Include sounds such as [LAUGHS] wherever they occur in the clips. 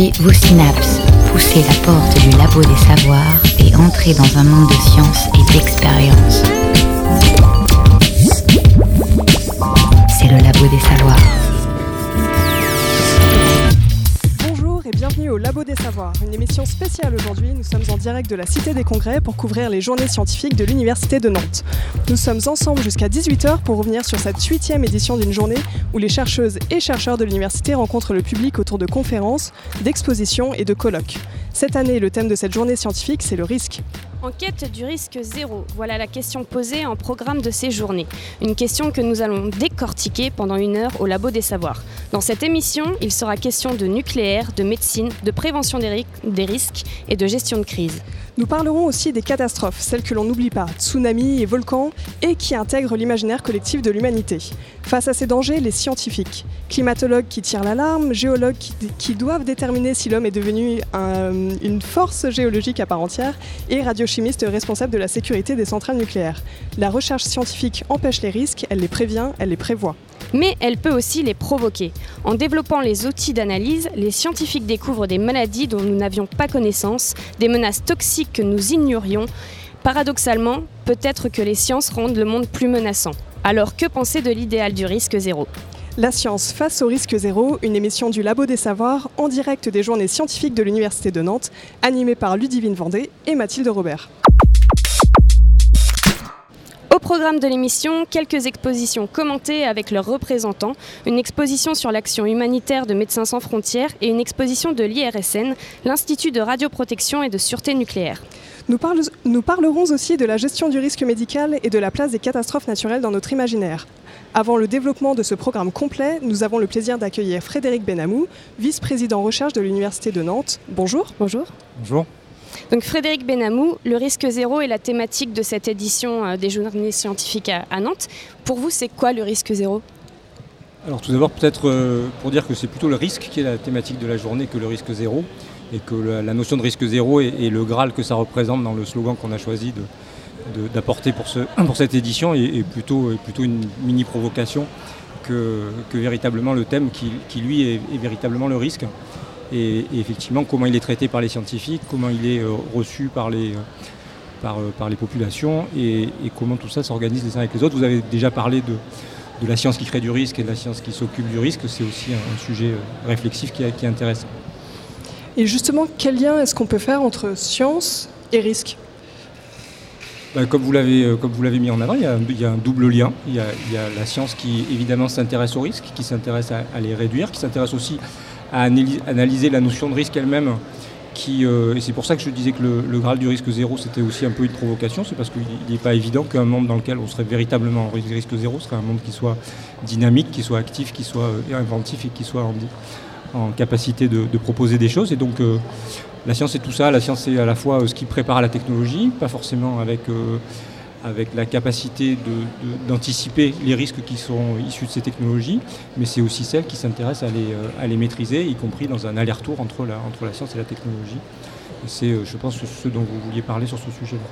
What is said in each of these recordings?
Vos synapses, poussez la porte du labo des savoirs et entrez dans un monde de science et d'expérience. C'est le labo des savoirs. Bonjour et bienvenue au Labo des Savoirs, une émission spéciale aujourd'hui. Nous sommes en direct de la Cité des Congrès pour couvrir les journées scientifiques de l'Université de Nantes. Nous sommes ensemble jusqu'à 18h pour revenir sur cette huitième édition d'une journée où les chercheuses et chercheurs de l'université rencontrent le public autour de conférences, d'expositions et de colloques. Cette année, le thème de cette journée scientifique, c'est le risque. En quête du risque zéro, voilà la question posée en programme de ces journées. Une question que nous allons décortiquer pendant une heure au Labo des Savoirs. Dans cette émission, il sera question de nucléaire, de médecine, de prévention des risques et de gestion de crise. Nous parlerons aussi des catastrophes, celles que l'on n'oublie pas, tsunamis et volcans, et qui intègrent l'imaginaire collectif de l'humanité. Face à ces dangers, les scientifiques, climatologues qui tirent l'alarme, géologues qui, doivent déterminer si l'homme est devenu un- une force géologique à part entière, et radiochimistes responsables de la sécurité des centrales nucléaires. La recherche scientifique empêche les risques, elle les prévient, elle les prévoit. Mais elle peut aussi les provoquer. En développant les outils d'analyse, les scientifiques découvrent des maladies dont nous n'avions pas connaissance, des menaces toxiques que nous ignorions. Paradoxalement, peut-être que les sciences rendent le monde plus menaçant. Alors que penser de l'idéal du risque zéro? La science face au risque zéro, une émission du Labo des Savoirs en direct des journées scientifiques de l'Université de Nantes, animée par Ludivine Vendée et Mathilde Robert. Au programme de l'émission, quelques expositions commentées avec leurs représentants, une exposition sur l'action humanitaire de Médecins sans frontières et une exposition de l'IRSN, l'Institut de radioprotection et de sûreté nucléaire. Nous, parle- nous parlerons aussi de la gestion du risque médical et de la place des catastrophes naturelles dans notre imaginaire. Avant le développement de ce programme complet, nous avons le plaisir d'accueillir Frédéric Benamou, vice-président recherche de l'Université de Nantes. Bonjour. Bonjour. Bonjour. Donc Frédéric Benamou, le risque zéro est la thématique de cette édition euh, des journées scientifiques à, Nantes. Pour vous, c'est quoi le risque zéro? Alors tout d'abord peut-être euh, pour dire que c'est plutôt le risque qui est la thématique de la journée que le risque zéro et que la, notion de risque zéro est le Graal que ça représente dans le slogan qu'on a choisi d'apporter pour, ce- pour cette édition est, plutôt, une mini provocation que, véritablement le thème qui, lui est véritablement le risque. Et, et effectivement comment il est traité par les scientifiques, comment il est euh, reçu par les, euh, par, euh, par les populations et, et comment tout ça s'organise les uns avec les autres. Vous avez déjà parlé de, de la science qui crée du risque et de la science qui s'occupe du risque, c'est aussi un, sujet réflexif qui, est- qui est intéressant. Et justement, quel lien est-ce qu'on peut faire entre science et risque? Bah, comme vous l'avez comme vous l'avez mis en avant, il y, a, un- il y a un double lien. Il y a, il y a la science qui évidemment s'intéresse aux risques, qui s'intéresse à, à les réduire, qui s'intéresse aussi à analy- analyser la notion de risque elle-même. Qui, euh, et c'est pour ça que je disais que le, le Graal du risque zéro, c'était aussi un peu une provocation. C'est parce qu'il n'est pas évident qu'un monde dans lequel on serait véritablement en risque, zéro serait un monde qui soit dynamique, qui soit actif, qui soit euh, inventif et qui soit en, capacité de, proposer des choses. Et donc, euh, la science, c'est tout ça. La science, c'est à la fois ce qui prépare la technologie, pas forcément avec, avec la capacité d'anticiper les risques qui sont issus de ces technologies, mais c'est aussi celle qui s'intéresse à les, euh, à les maîtriser, y compris dans un aller-retour entre la, entre la science et la technologie. C'est, euh, je pense, ce dont vous vouliez parler sur ce sujet-là.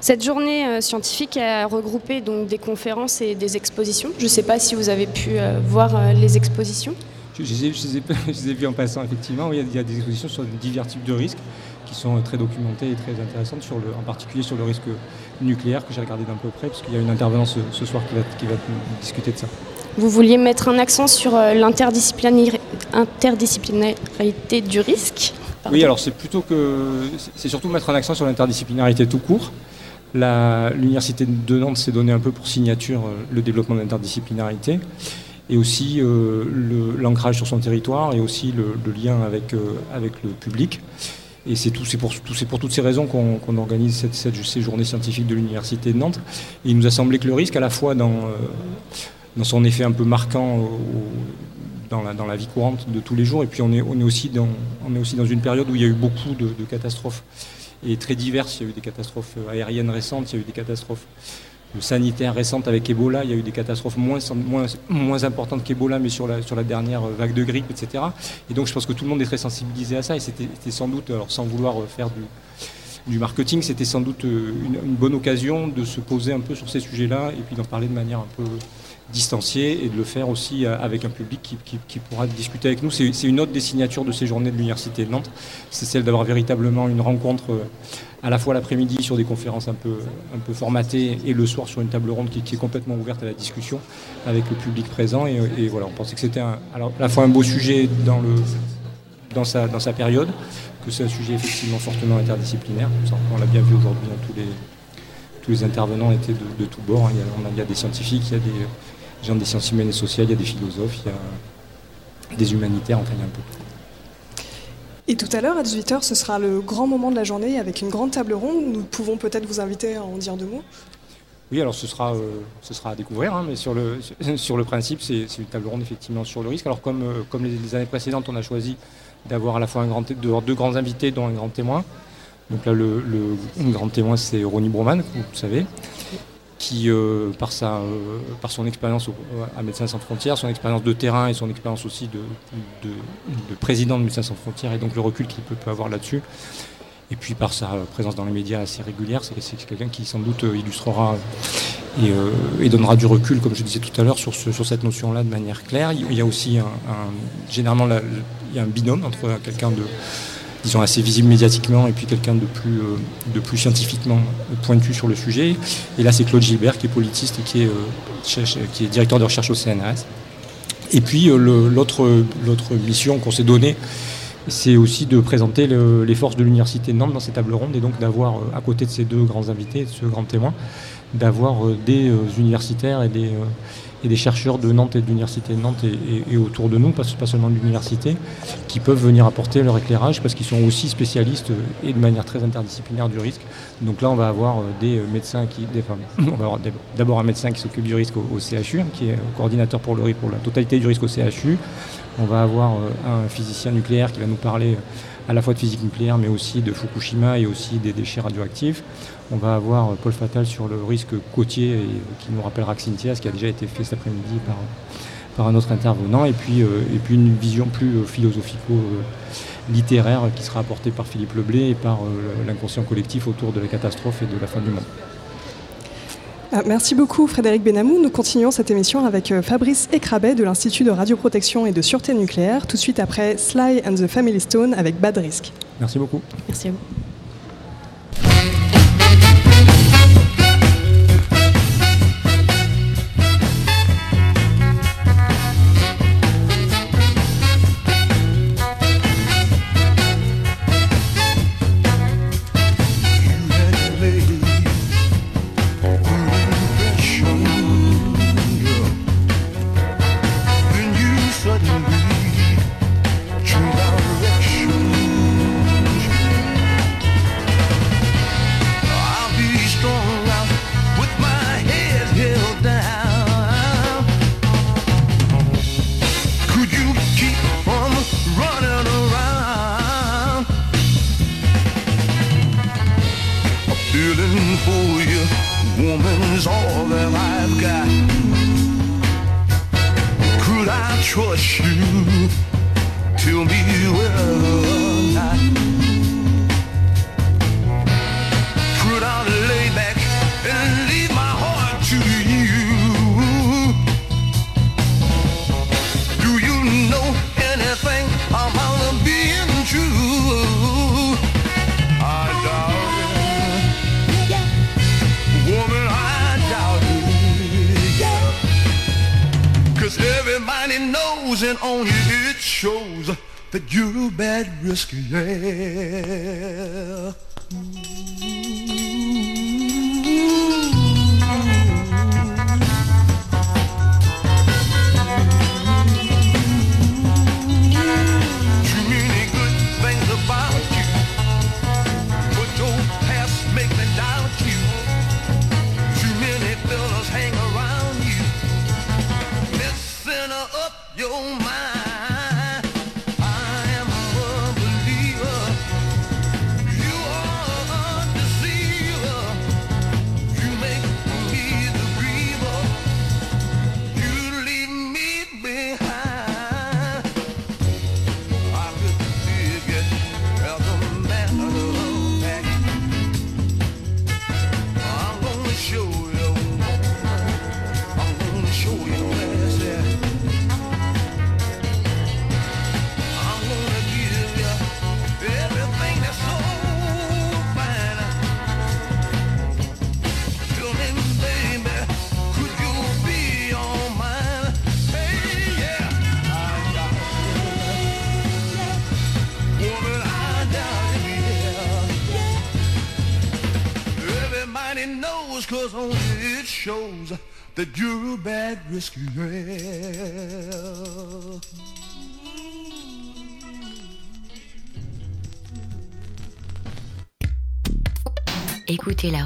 Cette journée euh, scientifique a regroupé donc des conférences et des expositions. Je ne sais pas si vous avez pu voir les expositions. Je, les ai- [LAUGHS] vus en passant, effectivement. Il y a- il y a des expositions sur divers types de risques qui sont très documentées et très intéressantes, sur le, en particulier sur le risque nucléaire que j'ai regardé d'un peu près, parce qu'il y a une intervenante ce, ce soir qui va, qui va discuter de ça. Vous vouliez mettre un accent sur euh, l'interdisciplinaire- interdisciplinarité du risque? Pardon. Oui, alors c'est plutôt que. c'est- surtout mettre un accent sur l'interdisciplinarité tout court. L'Université de Nantes s'est donné un peu pour signature euh, le développement de l'interdisciplinarité et aussi euh, l'ancrage sur son territoire et aussi le, le lien avec, euh, avec le public. Et c'est pour, toutes ces raisons qu'on organise cette, cette- ces journées scientifiques de l'Université de Nantes. Et il nous a semblé que le risque, à la fois dans, euh, son effet un peu marquant dans, la, vie courante de tous les jours, et puis on est, aussi, dans, une période où il y a eu beaucoup de, de catastrophes et très diverses. Il y a eu des catastrophes aériennes récentes, il y a eu des catastrophes sanitaires récentes avec Ebola, il y a eu des catastrophes moins, moins, moins importantes qu'Ebola, mais sur la, sur la dernière vague de grippe, etc. Et donc je pense que tout le monde est très sensibilisé à ça, et c'était sans doute, alors sans vouloir faire du, du marketing, c'était sans doute euh, une, bonne occasion de se poser un peu sur ces sujets-là, et puis d'en parler de manière un peu distancié et de le faire aussi avec un public qui, pourra discuter avec nous. C'est une autre des signatures de ces journées de l'Université de Nantes, c'est celle d'avoir véritablement une rencontre à la fois l'après-midi sur des conférences un peu, un peu formatées et le soir sur une table ronde qui, est complètement ouverte à la discussion avec le public présent. Et, voilà, on pensait que c'était à la fois un beau sujet dans, le, dans, sa, dans sa période, que c'est un sujet effectivement fortement interdisciplinaire. On l'a bien vu aujourd'hui, dans tous les, tous les intervenants étaient de, tous bords. Il y, a, il y, a, des scientifiques, il y a des gens des sciences humaines et sociales, il y a des philosophes, il y a des humanitaires, enfin il y a un peu. Et tout à l'heure, à 18h, ce sera le grand moment de la journée avec une grande table ronde. Nous pouvons peut-être vous inviter à en dire deux mots. Oui, alors ce sera, euh, ce sera à découvrir, hein, mais sur le, [LAUGHS] sur le principe, c'est une table ronde effectivement sur le risque. Alors comme, euh, comme les, années précédentes, on a choisi d'avoir à la fois un grand, deux, grands invités, dont un grand témoin. Donc là, le, le grand témoin, c'est Ronnie Broman, vous le savez, qui, euh, par, sa, euh, par son expérience à Médecins sans frontières, son expérience de terrain et son expérience aussi de, de, président de Médecins sans frontières et donc le recul qu'il peut, avoir là-dessus, et puis par sa présence dans les médias assez régulière, c'est quelqu'un qui sans doute euh, illustrera et, donnera du recul, comme je disais tout à l'heure, sur, sur cette notion-là de manière claire. Il y a aussi un, généralement il y a un binôme entre quelqu'un de disons, assez visible médiatiquement et puis quelqu'un de plus, euh, de plus scientifiquement pointu sur le sujet. Et là, c'est Claude Gilbert qui est politiste et qui est, euh, qui est directeur de recherche au CNRS. Et puis, euh, l'autre mission qu'on s'est donnée, c'est aussi de présenter les forces de l'Université de Nantes dans ces tables rondes et donc d'avoir, à côté de ces deux grands invités, de ce grand témoin, d'avoir des universitaires et des et des chercheurs de Nantes et de l'Université de Nantes et, autour de nous, pas, seulement de l'université, qui peuvent venir apporter leur éclirage parce qu'ils sont aussi spécialistes et de manière très interdisciplinaire du risque. Donc là, on va avoir euh, des euh, médecins qui. Des, [COUGHS] on va avoir d'abord un médecin qui s'occupe du risque au, CHU, hein, qui est coordinateur pour, la totalité du risque au CHU. On va avoir euh, un physicien nucléaire qui va nous parler à la fois de physique nucléaire, mais aussi de Fukushima et aussi des déchets radioactifs. On va avoir Paul Fatal sur le risque côtier et, qui nous rappellera Xintia, ce qui a déjà été fait cet après-midi par, par un autre intervenant, et puis, euh, et puis une vision plus euh, philosophico-littéraire qui sera apportée par Philippe Leblé et par euh, l'inconscient collectif autour de la catastrophe et de la fin du monde. Ah, merci beaucoup Frédéric Benamou. Nous continuons cette émission avec Fabrice Ekrabet de l'Institut de radioprotection et de sûreté nucléaire, tout de suite après Sly and the Family Stone avec Bad Risk. Merci beaucoup. Merci à vous.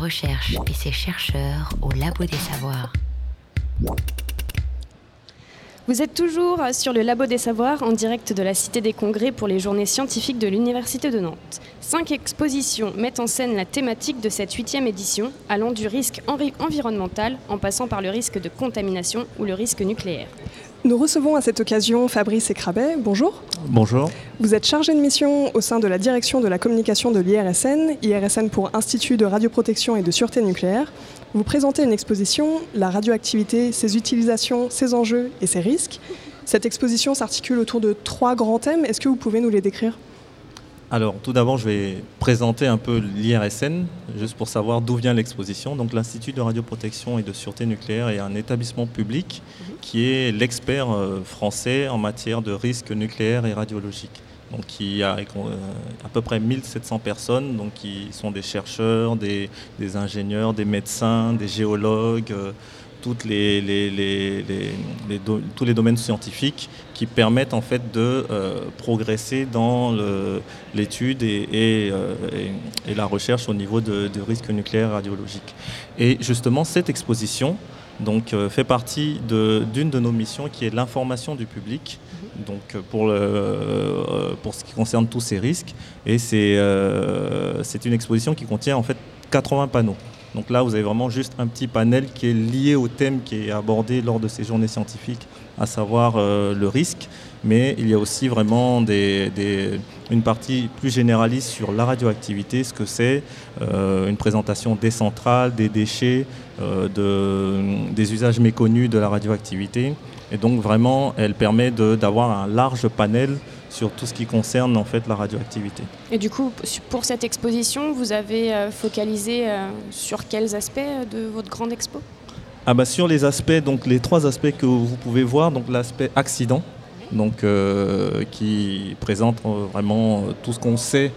Et ses chercheurs au Labo des Savoirs. Vous êtes toujours sur le Labo des Savoirs en direct de la Cité des Congrès pour les journées scientifiques de l'Université de Nantes. Cinq expositions mettent en scène la thématique de cette huitième édition, allant du risque envi- environnemental en passant par le risque de contamination ou le risque nucléaire. Nous recevons à cette occasion Fabrice Écrabet. Bonjour. Bonjour. Vous êtes chargé de mission au sein de la direction de la communication de l'IRSN, IRSN pour Institut de radioprotection et de sûreté nucléaire. Vous présentez une exposition, la radioactivité, ses utilisations, ses enjeux et ses risques. Cette exposition s'articule autour de trois grands thèmes. Est-ce que vous pouvez nous les décrire? Alors, tout d'abord, je vais présenter un peu l'IRSN, juste pour savoir d'où vient l'exposition. Donc, l'Institut de radioprotection et de sûreté nucléaire est un établissement public qui est l'expert euh, français en matière de risques nucléaires et radiologiques. Donc, il y a euh, à peu près 1700 personnes, donc qui sont des chercheurs, des, des ingénieurs, des médecins, des géologues, euh, toutes les, les- les- les- les do- tous les domaines scientifiques qui permettent en fait de euh, progresser dans l'étude euh, et- la recherche au niveau de, de risques nucléaires radiologiques. Et justement, cette exposition donc, euh, fait partie d'une de, nos missions qui est l'information du public donc, pour, pour ce qui concerne tous ces risques. Et c'est une exposition qui contient en fait 80 panneaux. Donc là, vous avez vraiment juste un petit panel qui est lié au thème qui est abordé lors de ces journées scientifiques, à savoir euh, le risque. Mais il y a aussi vraiment une partie plus généraliste sur la radioactivité, ce que c'est, euh, une présentation des centrales, des déchets, euh, de- des usages méconnus de la radioactivité. Et donc vraiment, elle permet d'avoir un large panel sur tout ce qui concerne en fait la radioactivité. Et du coup, pour cette exposition, vous avez focalisé sur quels aspects de votre grande expo? Ah bah sur les aspects, donc les trois aspects que vous pouvez voir, donc l'aspect accident, donc euh, qui présente euh, vraiment euh, tout ce qu'on sait,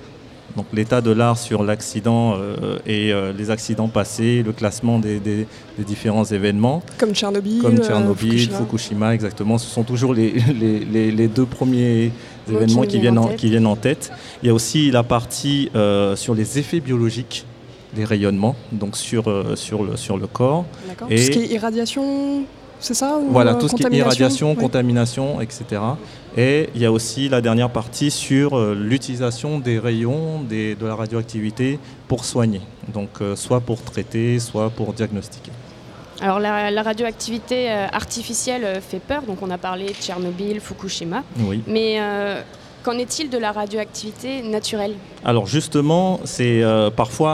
donc l'état de l'art sur l'accident euh, et euh, les accidents passés, le classement des, des- des différents événements, Comme Tchernobyl, comme Tchernobyl, Fukushima. Fukushima. exactement. Ce sont toujours les, [LAUGHS] les- les- les deux premiers événements qui viennent, en tête. qui viennent en tête. Il y a aussi la partie sur les effets biologiques des rayonnements, donc sur, euh, sur, le, sur le corps. Et- Tout ce qui est irradiation, c'est ça ou, Voilà, euh, tout ce qui est contamination irradiation, Oui. contamination, etc. Et il y a aussi la dernière partie sur euh, l'utilisation des rayons des- de la radioactivité pour soigner. Donc euh, soit pour traiter, soit pour diagnostiquer. Alors la, la radioactivité euh, artificielle euh, fait peur, donc on a parlé de Tchernobyl, Fukushima, Oui. mais euh, qu'en est-il de la radioactivité naturelle? Alors justement, c'est euh, parfois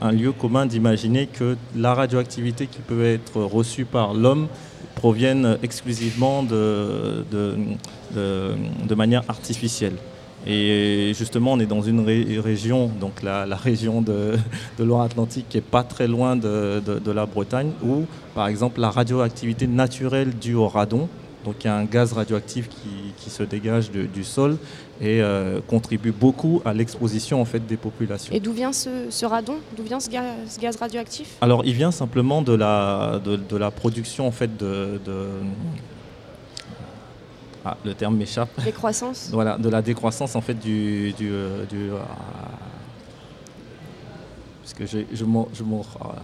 un, lieu commun d'imaginer que la radioactivité qui peut être reçue par l'homme provienne exclusivement de, manière artificielle. Et justement, on est dans une ré- région, donc la, région de, Loire-Atlantique, qui est pas très loin de la Bretagne, où, par exemple, la radioactivité naturelle due au radon, donc il y a un gaz radioactif qui, qui se dégage de- du sol et euh, contribue beaucoup à l'exposition en fait des populations. Et d'où vient ce, ce radon? D'où vient ce, ga- ce gaz radioactif? Alors, il vient simplement de la, de, de la production en fait de, de- ah, le terme m'échappe. Décroissance [LAUGHS] Voilà, de la décroissance en fait du, du, euh, du, euh, parce que je m'en- je m'en- ah,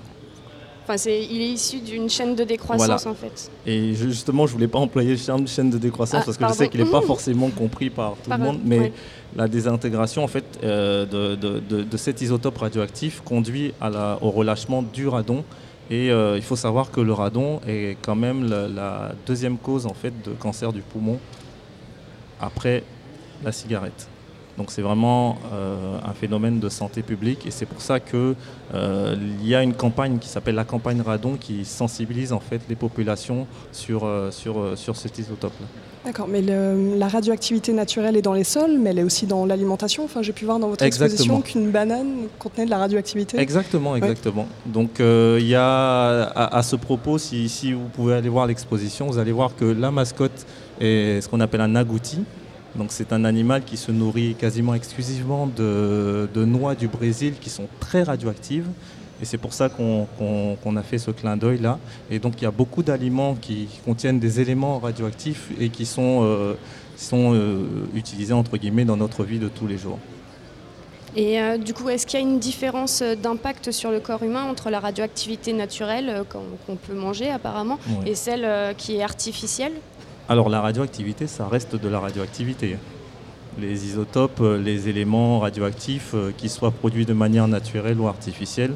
Enfin, c'est, il est issu d'une chaîne de décroissance Voilà. en fait. Et justement, je voulais pas employer le terme chaîne de décroissance Ah, parce que je sais qu'il n'est pas [LAUGHS] forcément compris par tout le monde, mais ouais. la désintégration en fait euh, de, de- de- de cet isotope radioactif conduit à la- au relâchement du radon. Et euh, il faut savoir que le radon est quand même la, la deuxième cause en fait de cancer du poumon après la cigarette. Donc c'est vraiment euh, un phénomène de santé publique et c'est pour ça que euh, y a une campagne qui s'appelle la campagne radon qui sensibilise en fait les populations sur, euh, sur, sur cet isotope-là. D'accord, mais le- la radioactivité naturelle est dans les sols, mais elle est aussi dans l'alimentation. Enfin, j'ai pu voir dans votre exposition qu'une banane contenait de la radioactivité. Exactement, exactement. Donc il y a à, à ce propos, si, si vous pouvez aller voir l'exposition, vous allez voir que la mascotte est ce qu'on appelle un agouti. Donc c'est un animal qui se nourrit quasiment exclusivement de, de noix du Brésil qui sont très radioactives. Et c'est pour ça qu'on a fait ce clin d'œil là. Et donc il y a beaucoup d'aliments qui contiennent des éléments radioactifs et qui sont, euh, sont euh, utilisés entre guillemets dans notre vie de tous les jours. Et euh, du coup, est-ce qu'il y a une différence d'impact sur le corps humain entre la radioactivité naturelle qu'on peut manger apparemment Oui. et celle qui est artificielle? Alors la radioactivité, ça reste de la radioactivité. Les isotopes, euh, les éléments radioactifs, euh, qu'ils soient produits de manière naturelle ou artificielle,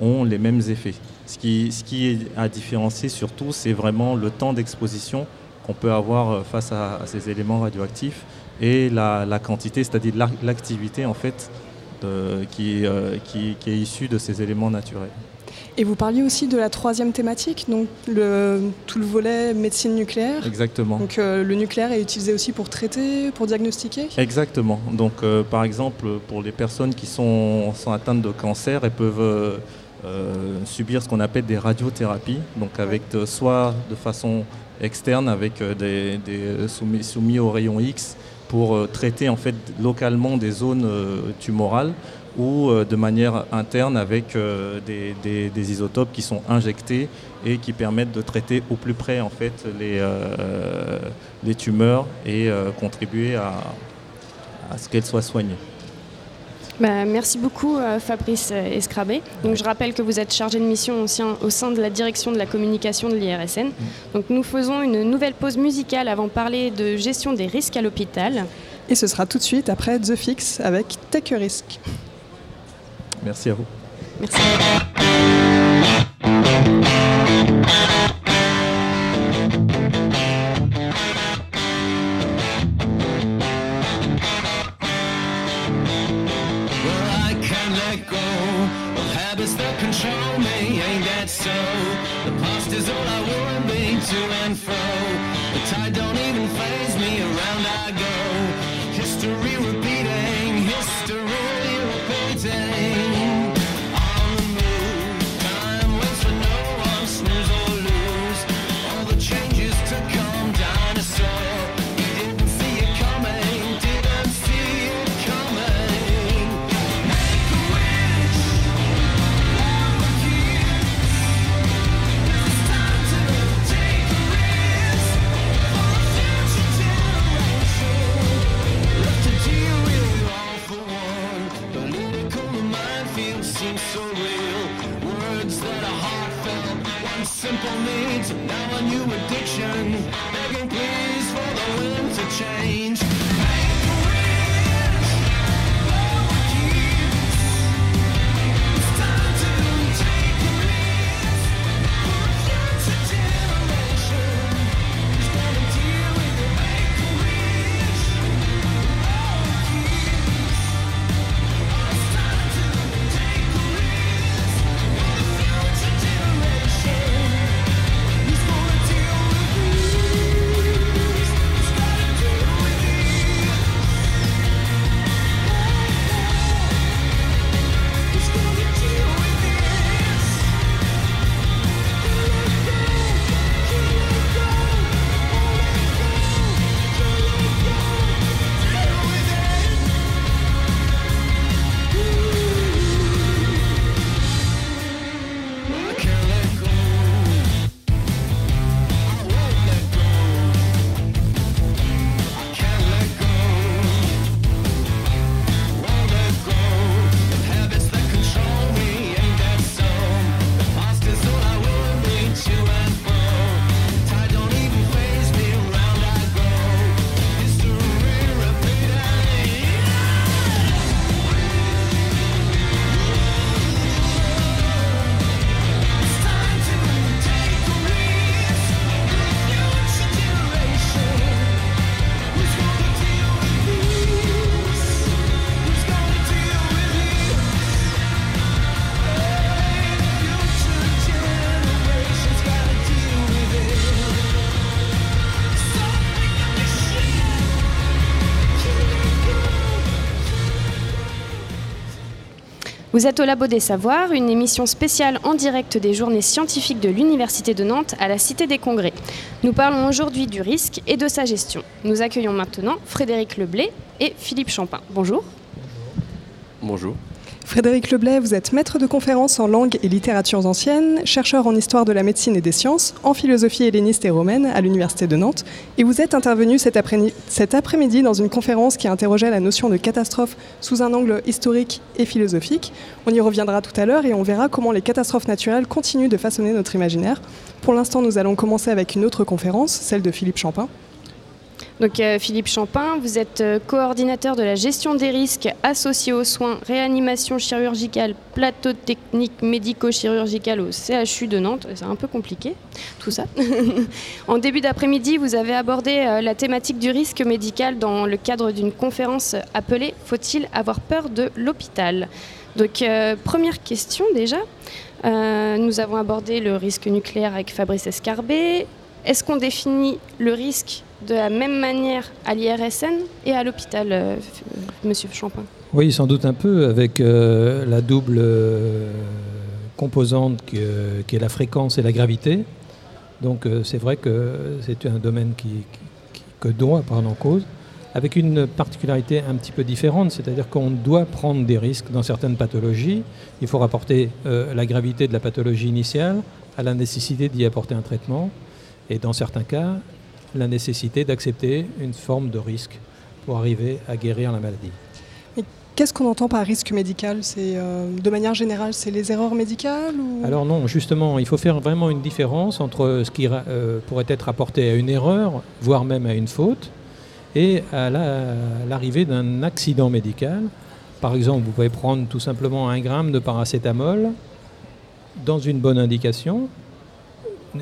ont les mêmes effets. Ce qui, est à différencier surtout, c'est vraiment le temps d'exposition qu'on peut avoir euh, face à, ces éléments radioactifs et la, quantité, c'est-à-dire l'ac- l'activité en fait qui est issue de ces éléments naturels. Et vous parliez aussi de la troisième thématique, donc le, tout le volet médecine nucléaire. Exactement. Donc euh, le nucléaire est utilisé aussi pour traiter, pour diagnostiquer Exactement. Donc, euh, par exemple, pour les personnes qui sont, sont atteintes de cancer, elles peuvent euh, subir ce qu'on appelle des radiothérapies, donc avec soit de façon externe, avec des, des soumis, soumis aux rayons X pour euh, traiter en fait localement des zones euh, tumorales ou euh, de manière interne avec des, isotopes qui sont injectés et qui permettent de traiter au plus près en fait les, tumeurs et contribuer à ce qu'elles soient soignées. Bah, merci beaucoup euh, Fabrice euh, Escrabé. Donc, je rappelle que vous êtes chargé de mission au sein, au sein de la direction de la communication de l'IRSN. Donc nous faisons une nouvelle pause musicale avant de parler de gestion des risques à l'hôpital. Et ce sera tout de suite après The Fix avec Take a Risk. Merci à vous. Merci. Vous êtes au Labo des Savoirs, une émission spéciale en direct des journées scientifiques de l'Université de Nantes à la Cité des Congrès. Nous parlons aujourd'hui du risque et de sa gestion. Nous accueillons maintenant Frédéric Leblé et Philippe Champin. Bonjour. Bonjour. Frédéric Leblay, vous êtes maître de conférences en langue et littératures anciennes, chercheur en histoire de la médecine et des sciences, en philosophie helléniste et romaine à l'Université de Nantes, et vous êtes intervenu cet après-midi dans une conférence qui interrogeait la notion de catastrophe sous un angle historique et philosophique. On y reviendra tout à l'heure et on verra comment les catastrophes naturelles continuent de façonner notre imaginaire. Pour l'instant, nous allons commencer avec une autre conférence, celle de Philippe Champin. Donc euh, Philippe Champin, vous êtes euh, coordinateur de la gestion des risques associés aux soins, réanimation chirurgicale, plateau technique médico-chirurgical au CHU de Nantes. C'est un peu compliqué tout ça. [LAUGHS] en début d'après-midi, vous avez abordé euh, la thématique du risque médical dans le cadre d'une conférence appelée Faut-il avoir peur de l'hôpital? Donc première question déjà. Nous avons abordé le risque nucléaire avec Fabrice Escarbet. Est-ce qu'on définit le risque de la même manière à l'IRSN et à l'hôpital, euh, Monsieur Champin Oui, sans doute un peu, avec euh, la double euh, composante qui est la fréquence et la gravité. Donc euh, c'est vrai que c'est un domaine que doit prendre en cause, avec une particularité un petit peu différente, c'est-à-dire qu'on doit prendre des risques dans certaines pathologies. Il faut rapporter la gravité de la pathologie initiale à la nécessité d'y apporter un traitement, et dans certains cas, la nécessité d'accepter une forme de risque pour arriver à guérir la maladie. Qu'est-ce qu'on entend par risque médical? C'est euh, de manière générale, c'est les erreurs médicales ou... Alors non, justement, il faut faire vraiment une différence entre ce qui euh, pourrait être rapporté à une erreur, voire même à une faute, et à la- l'arrivée d'un accident médical. Par exemple, vous pouvez prendre tout simplement un gramme de paracétamol dans une bonne indication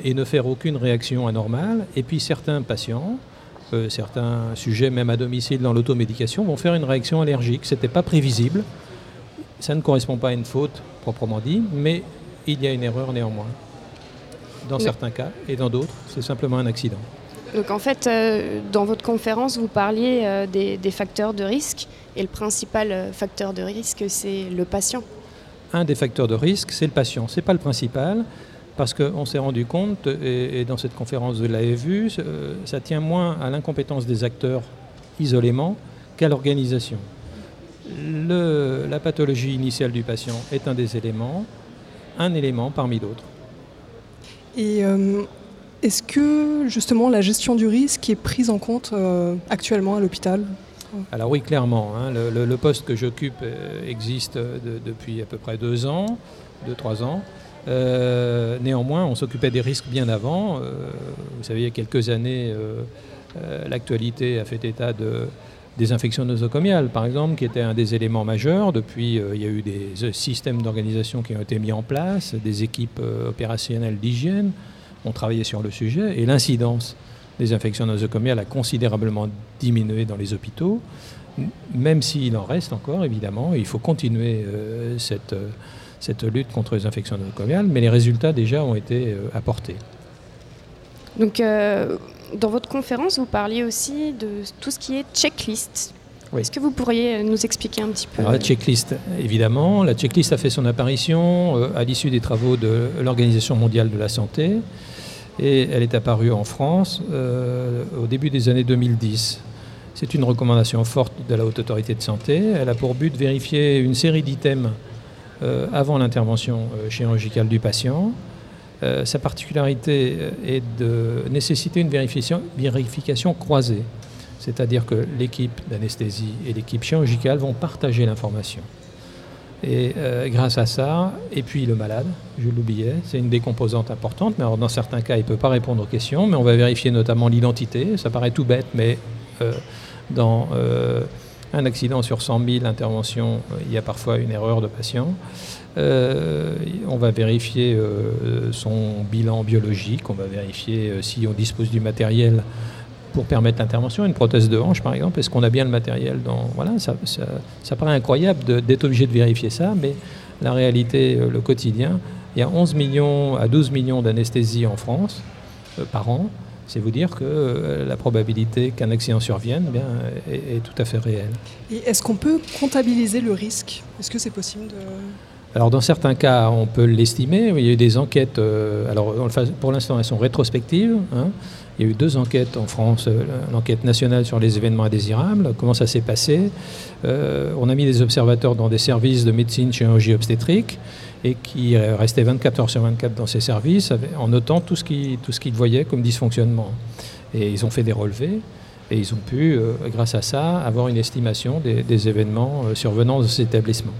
et ne faire aucune réaction anormale. Et puis certains patients, euh, certains sujets même à domicile dans l'automédication, vont faire une réaction allergique. Ce n'était pas prévisible. Ça ne correspond pas à une faute proprement dit, mais il y a une erreur néanmoins. Dans certains cas, et dans d'autres, c'est simplement un accident. Donc en fait, euh, dans votre conférence, vous parliez euh, des, des facteurs de risque et le principal facteur de risque, c'est le patient. Un des facteurs de risque, c'est le patient. Ce n'est pas le principal, parce qu'on s'est rendu compte, et, et dans cette conférence vous l'avez vu, euh, ça tient moins à l'incompétence des acteurs isolément qu'à l'organisation. La pathologie initiale du patient est un des éléments, un élément parmi d'autres. Et euh, est-ce que justement la gestion du risque est prise en compte euh, actuellement à l'hôpital? Alors oui, clairement, hein, le, le- le poste que j'occupe existe de- depuis à peu près deux ans, deux, trois ans. Euh, néanmoins, on s'occupait des risques bien avant. Euh, vous savez, il y a quelques années, euh, l'actualité a fait état de, des infections nosocomiales, par exemple, qui était un des éléments majeurs. Depuis, il y a eu des systèmes d'organisation qui ont été mis en place, des équipes opérationnelles d'hygiène ont travaillé sur le sujet, et l'incidence des infections nosocomiales a considérablement diminué dans les hôpitaux, même s'il en reste encore, évidemment. Il faut continuer cette, cette lutte contre les infections nosocomiales, mais les résultats déjà ont été euh, apportés. Donc euh, dans votre conférence, vous parliez aussi de tout ce qui est checklist. Oui. Est-ce que vous pourriez euh, nous expliquer un petit peu Alors, la checklist, évidemment. La checklist a fait son apparition euh, à l'issue des travaux de l'Organisation mondiale de la santé. Et elle est apparue en France euh, au début des années 2010. C'est une recommandation forte de la Haute Autorité de Santé. Elle a pour but de vérifier une série d'items avant l'intervention euh, chirurgicale du patient. Euh, sa particularité euh, est de nécessiter une vérification, croisée. C'est-à-dire que l'équipe d'anesthésie et l'équipe chirurgicale vont partager l'information. Et euh, grâce à ça, et puis le malade, je l'oubliais, c'est une des composantes importantes, mais dans certains cas, il ne peut pas répondre aux questions, mais on va vérifier notamment l'identité. Ça paraît tout bête, mais euh, dans euh, un accident sur 100 000 interventions, euh, il y a parfois une erreur de patient. Euh, on va vérifier euh, son bilan biologique, on va vérifier si on dispose du matériel pour permettre l'intervention, une prothèse de hanche par exemple, est-ce qu'on a bien le matériel. Voilà, ça, ça, paraît incroyable d'être obligé de vérifier ça, mais la réalité, le quotidien, il y a 11 millions à 12 millions d'anesthésies en France par an. C'est vous dire que euh, la probabilité qu'un accident survienne eh bien, est, est tout à fait réelle. Et est-ce qu'on peut comptabiliser le risque? Est-ce que c'est possible de... Alors dans certains cas, on peut l'estimer. Il y a eu des enquêtes, euh, alors pour l'instant elles sont rétrospectives. hein. Il Il y a eu deux enquêtes en France, euh, l'enquête nationale sur les événements indésirables. Comment ça s'est passé? Euh, On a mis des observateurs dans des services de médecine, chirurgie obstétrique et qui euh, restaient 24 heures sur 24 dans ces services en notant tout ce qu'ils voyaient comme dysfonctionnement. Et ils ont fait des relevés et ils ont pu, euh, grâce à ça, avoir une estimation des, des événements euh, survenant dans ces établissements.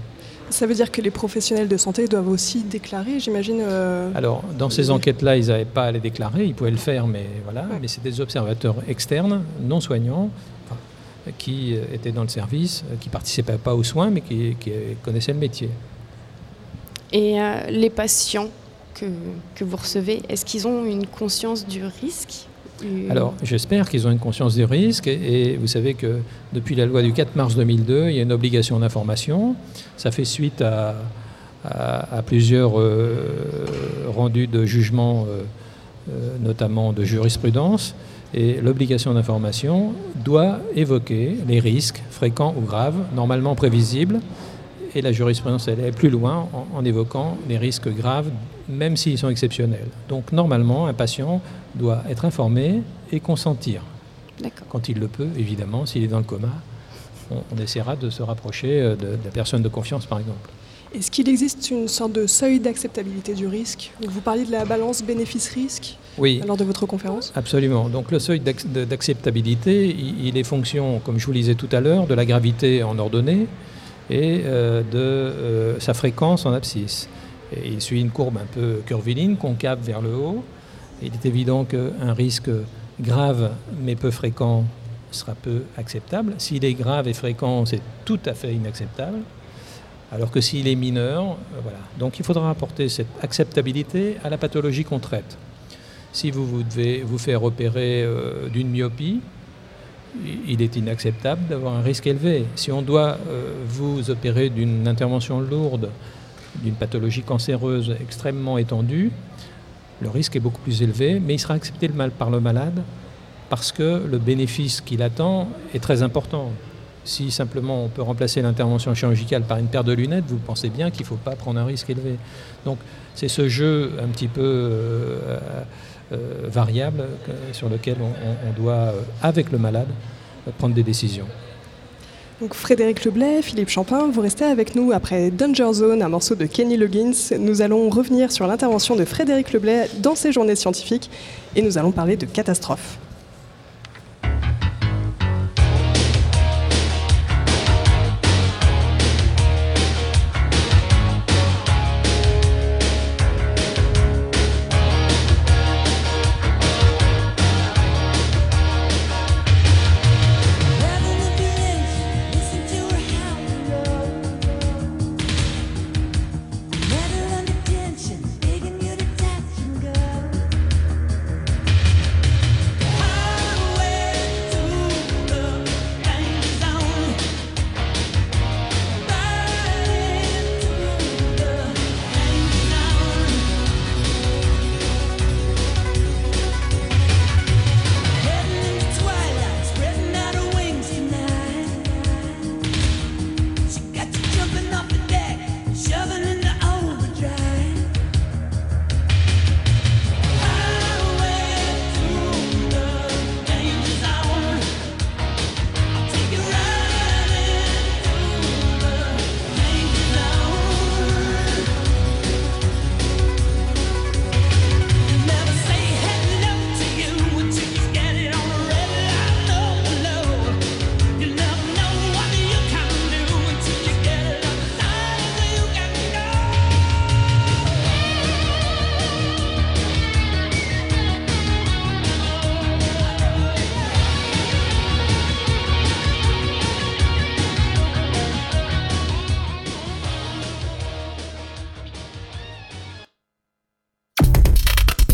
Ça veut dire que les professionnels de santé doivent aussi déclarer, j'imagine. euh, Alors, dans ces enquêtes-là, ils n'avaient pas à les déclarer, ils pouvaient le faire, mais voilà. Mais c'est des observateurs externes, non soignants, enfin, qui étaient dans le service, qui participaient pas aux soins, mais qui, qui, connaissaient le métier. Et euh, les patients que, vous recevez, est-ce qu'ils ont une conscience du risque Alors, j'espère qu'ils ont une conscience du risque. Et, vous savez que depuis la loi du 4 mars 2002, il y a une obligation d'information. Ça fait suite à, plusieurs euh, rendus de jugement, euh, notamment de jurisprudence. Et l'obligation d'information doit évoquer les risques fréquents ou graves, normalement prévisibles. Et la jurisprudence, elle est plus loin en, en évoquant les risques graves, même s'ils sont exceptionnels. Donc, normalement, un patient doit être informé et consentir. D'accord. Quand il le peut, évidemment, s'il est dans le coma, on, on essaiera de se rapprocher euh, de, de la personne de confiance, par exemple. Est-ce qu'il existe une sorte de seuil d'acceptabilité du risque? Vous parliez de la balance bénéfice-risque Oui, lors de votre conférence. absolument. Donc le seuil d'acceptabilité, il, il est fonction, comme je vous le disais tout à l'heure, de la gravité en ordonnée et euh, de euh, sa fréquence en abscisse. Il suit une courbe un peu curviligne, concave vers le haut. Il est évident qu'un risque grave mais peu fréquent sera peu acceptable. S'il est grave et fréquent, c'est tout à fait inacceptable. Alors que s'il est mineur, euh, voilà. Donc il faudra apporter cette acceptabilité à la pathologie qu'on traite. Si vous, vous devez vous faire opérer d'une myopie, il est inacceptable d'avoir un risque élevé. Si on doit euh, vous opérer d'une intervention lourde, d'une pathologie cancéreuse extrêmement étendue, le risque est beaucoup plus élevé, mais il sera accepté le mal par le malade parce que le bénéfice qu'il attend est très important. Si simplement on peut remplacer l'intervention chirurgicale par une paire de lunettes, vous pensez bien qu'il ne faut pas prendre un risque élevé. Donc c'est ce jeu un petit peu euh, euh, variable sur lequel on, doit, euh, avec le malade, prendre des décisions. Donc Frédéric Leblay, Philippe Champin, vous restez avec nous après Danger Zone, un morceau de Kenny Loggins. Nous allons revenir sur l'intervention de Frédéric Leblay dans ses journées scientifiques et nous allons parler de catastrophes.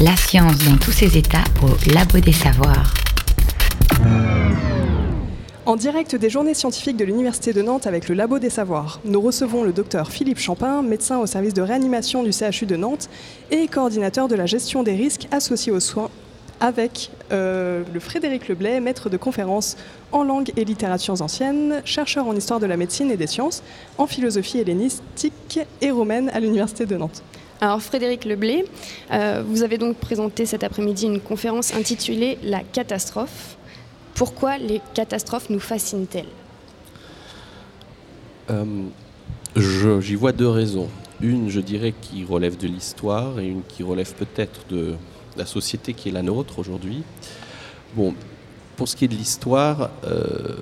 La science dans tous ses états au Labo des Savoirs. En direct des journées scientifiques de l'Université de Nantes avec le Labo des Savoirs, nous recevons le docteur Philippe Champin, médecin au service de réanimation du CHU de Nantes et coordinateur de la gestion des risques associés aux soins, avec euh, le Frédéric Leblay, maître de conférences en langue et littératures anciennes, chercheur en histoire de la médecine et des sciences, en philosophie hellénistique et romaine à l'Université de Nantes. Alors Frédéric Leblé, euh, vous avez donc présenté cet après-midi une conférence intitulée La catastrophe. Pourquoi les catastrophes nous fascinent-elles? Euh, J'y vois deux raisons. Une, je dirais, qui relève de l'histoire et une qui relève peut-être de la société qui est la nôtre aujourd'hui. Bon, pour ce qui est de l'histoire, euh,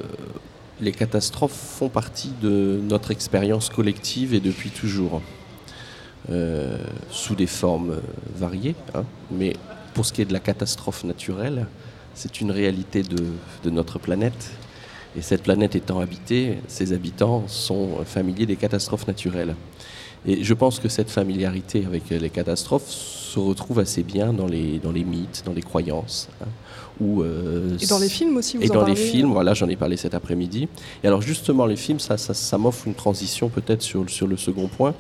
les catastrophes font partie de notre expérience collective et depuis toujours, Euh, sous des formes euh, variées. hein. Mais pour ce qui est de la catastrophe naturelle, c'est une réalité de, de notre planète. Et cette planète étant habitée, ses habitants sont familiers des catastrophes naturelles. Et je pense que cette familiarité avec les catastrophes se retrouve assez bien dans les, dans les mythes, dans les croyances. hein, où, euh, Et dans les films aussi, vous et en dans les films, voilà, j'en ai parlé cet après-midi. Et alors justement, les films, ça, ça, ça m'offre une transition peut-être sur, sur le second point.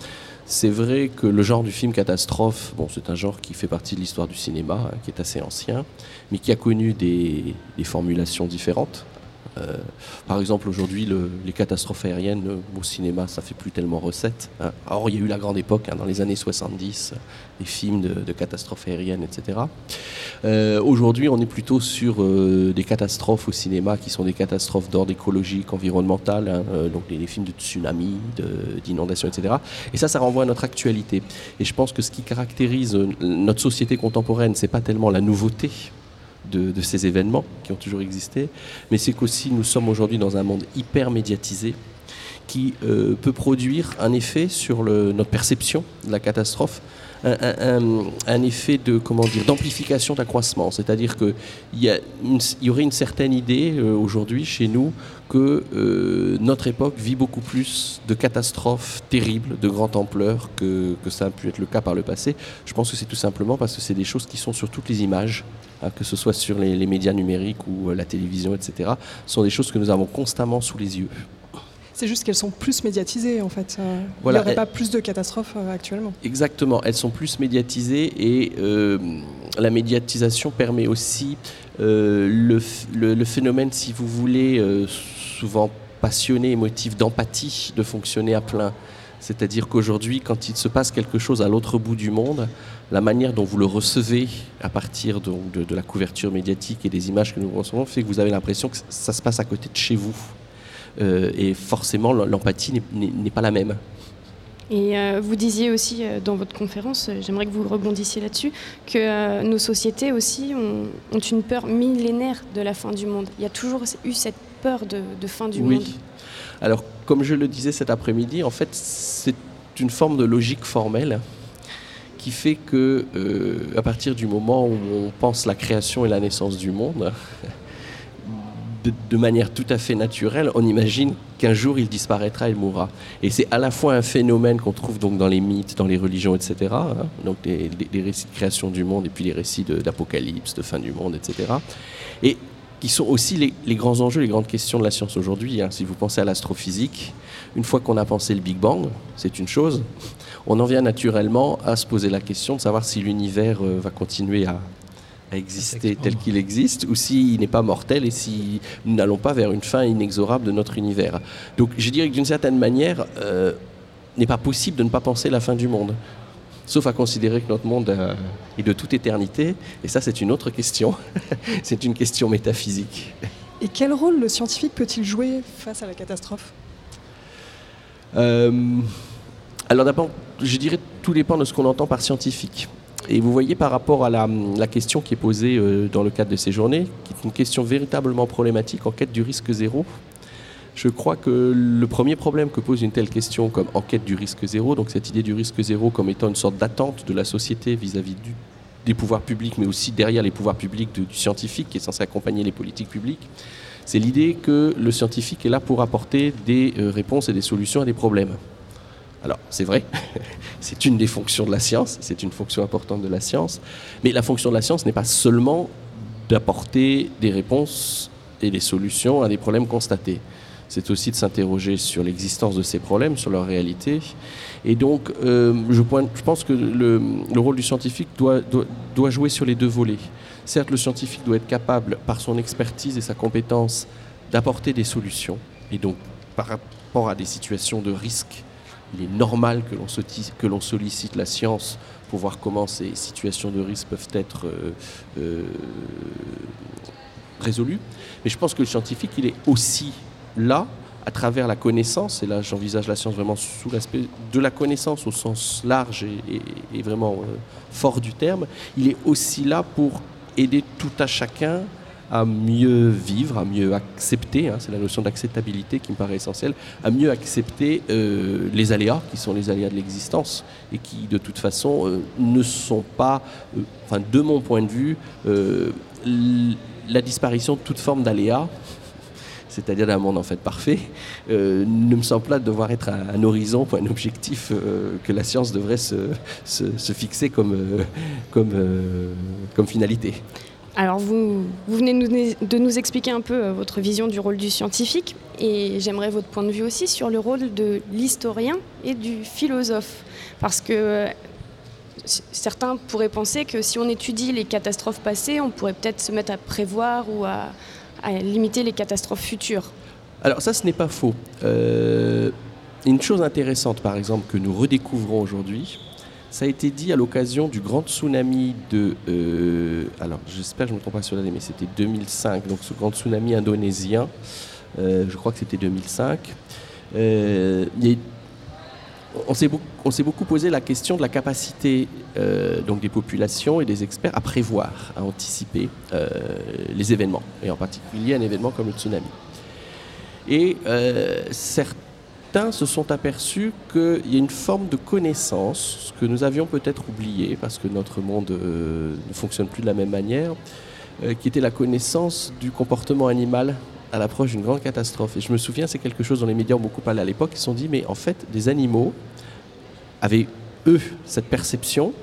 C'est vrai que le genre du film catastrophe, bon, c'est un genre qui fait partie de l'histoire du cinéma, hein, qui est assez ancien, mais qui a connu des, des formulations différentes. Euh, par exemple, aujourd'hui, le- les catastrophes aériennes euh, au cinéma, ça fait plus tellement recette. hein. Alors, il y a eu la grande époque, hein, dans les années 70, euh, les films de, catastrophes aériennes, etc. Euh, aujourd'hui, on est plutôt sur des catastrophes au cinéma qui sont des catastrophes d'ordre écologique, environnemental, hein, donc les, les films de tsunami, d'inondations, etc. Et ça, ça renvoie à notre actualité. Et je pense que ce qui caractérise notre société contemporaine, c'est pas tellement la nouveauté de, ces événements qui ont toujours existé, mais c'est qu'aussi nous sommes aujourd'hui dans un monde hyper médiatisé qui euh, peut produire un effet sur notre perception de la catastrophe, un, effet de comment dire d'amplification d'accroissement. C'est-à-dire qu'il y, y aurait une certaine idée euh, aujourd'hui chez nous que euh, notre époque vit beaucoup plus de catastrophes terribles, de grande ampleur que, que ça a pu être le cas par le passé. Je pense que c'est tout simplement parce que c'est des choses qui sont sur toutes les images, hein, que ce soit sur les, les médias numériques ou euh, la télévision, etc. Ce sont des choses que nous avons constamment sous les yeux. C'est juste qu'elles sont plus médiatisées en fait. Euh, Voilà, il n'y aurait pas plus de catastrophes euh, actuellement. Exactement, elles sont plus médiatisées et euh, la médiatisation permet aussi le, f- le- le phénomène, si vous voulez, souvent passionné, émotif, d'empathie, de fonctionner à plein. C'est-à-dire qu'aujourd'hui, quand il se passe quelque chose à l'autre bout du monde, la manière dont vous le recevez à partir donc, de, de la couverture médiatique et des images que nous recevons fait que vous avez l'impression que ça se passe à côté de chez vous. Euh, et forcément, l'empathie n'est- pas la même. Et euh, vous disiez aussi euh, dans votre conférence, euh, j'aimerais que vous rebondissiez là-dessus, que nos sociétés aussi ont, ont une peur millénaire de la fin du monde. Il y a toujours eu cette peur de, de fin du oui. monde. Alors, comme je le disais cet après-midi, en fait, c'est une forme de logique formelle qui fait que, à partir du moment où on pense la création et la naissance du monde, de, de manière tout à fait naturelle, on imagine qu'un jour il disparaîtra, il mourra. Et c'est à la fois un phénomène qu'on trouve donc dans les mythes, dans les religions, etc. hein, donc les, récits de création du monde et puis les récits de- d'apocalypse, de, fin du monde, etc. Et qui sont aussi les, les grands enjeux, les grandes questions de la science aujourd'hui. hein. Si vous pensez à l'astrophysique, une fois qu'on a pensé le Big Bang, c'est une chose, on en vient naturellement à se poser la question de savoir si l'univers euh, va continuer à, à exister tel qu'il existe ou s'il n'est pas mortel et si nous n'allons pas vers une fin inexorable de notre univers. Donc je dirais que d'une certaine manière, euh, n'est pas possible de ne pas penser la fin du monde. Sauf à considérer que notre monde euh, est de toute éternité, et ça c'est une autre question, [LAUGHS] c'est une question métaphysique. Et quel rôle le scientifique peut-il jouer face à la catastrophe? Euh, alors d'abord, je dirais tout dépend de ce qu'on entend par scientifique. Et vous voyez par rapport à la, question qui est posée euh, dans le cadre de ces journées, qui est une question véritablement problématique en quête du risque zéro, je crois que le premier problème que pose une telle question comme enquête du risque zéro, donc cette idée du risque zéro comme étant une sorte d'attente de la société vis-à-vis des pouvoirs publics, mais aussi derrière les pouvoirs publics du scientifique qui est censé accompagner les politiques publiques, c'est l'idée que le scientifique est là pour apporter des euh, réponses et des solutions à des problèmes. Alors, c'est vrai, [LAUGHS] c'est une des fonctions de la science, c'est une fonction importante de la science, mais la fonction de la science n'est pas seulement d'apporter des réponses et des solutions à des problèmes constatés. C'est aussi de s'interroger sur l'existence de ces problèmes, sur leur réalité. Et donc, euh, je, pense que le, le rôle du scientifique doit jouer sur les deux volets. Certes, le scientifique doit être capable, par son expertise et sa compétence, d'apporter des solutions. Et donc, par rapport à des situations de risque, il est normal que l'on sollicite la science pour voir comment ces situations de risque peuvent être euh, euh, résolues. Mais je pense que le scientifique, il est aussi là à travers la connaissance, et là j'envisage la science vraiment sous l'aspect de la connaissance au sens large et vraiment euh, fort du terme, il est aussi là pour aider tout à chacun à mieux vivre, à mieux accepter, hein, c'est la notion d'acceptabilité qui me paraît essentielle, à mieux accepter euh, les aléas qui sont les aléas de l'existence et qui de toute façon euh, ne sont pas, euh, enfin de mon point de vue, la disparition de toute forme d'aléas [LAUGHS] c'est-à-dire d'un monde en fait parfait, ne me semble pas devoir être un, horizon, un objectif que la science devrait se, fixer comme, comme finalité. Alors vous, vous venez de nous, expliquer un peu euh, votre vision du rôle du scientifique et j'aimerais votre point de vue aussi sur le rôle de l'historien et du philosophe. Parce que euh, certains pourraient penser que si on étudie les catastrophes passées, on pourrait peut-être se mettre à prévoir ou à, à limiter les catastrophes futures. Alors ça, ce n'est pas faux. Euh, une chose intéressante, par exemple, que nous redécouvrons aujourd'hui, ça a été dit à l'occasion du grand tsunami de... euh, alors, j'espère que je ne me trompe pas sur l'année, mais c'était 2005, donc ce grand tsunami indonésien. Euh, je crois que c'était 2005. Euh, on s'est beaucoup, posé la question de la capacité donc des populations et des experts à prévoir, à anticiper les événements, et en particulier un événement comme le tsunami. Et euh, certains se sont aperçus qu'il y a une forme de connaissance, ce que nous avions peut-être oublié, parce que notre monde euh, ne fonctionne plus de la même manière, euh, qui était la connaissance du comportement animal à l'approche d'une grande catastrophe. Et je me souviens, c'est quelque chose dont les médias ont beaucoup parlé à l'époque, ils se sont dit, mais en fait, des animaux avaient, eux, cette perception,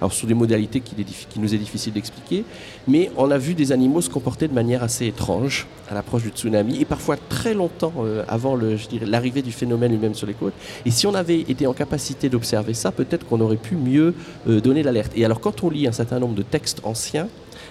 alors sous des modalités qui nous est difficile d'expliquer, mais on a vu des animaux se comporter de manière assez étrange à l'approche du tsunami, et parfois très longtemps euh, avant l'arrivée du phénomène lui-même sur les côtes. Et si on avait été en capacité d'observer ça, peut-être qu'on aurait pu mieux euh, donner l'alerte. Et alors quand on lit un certain nombre de textes anciens,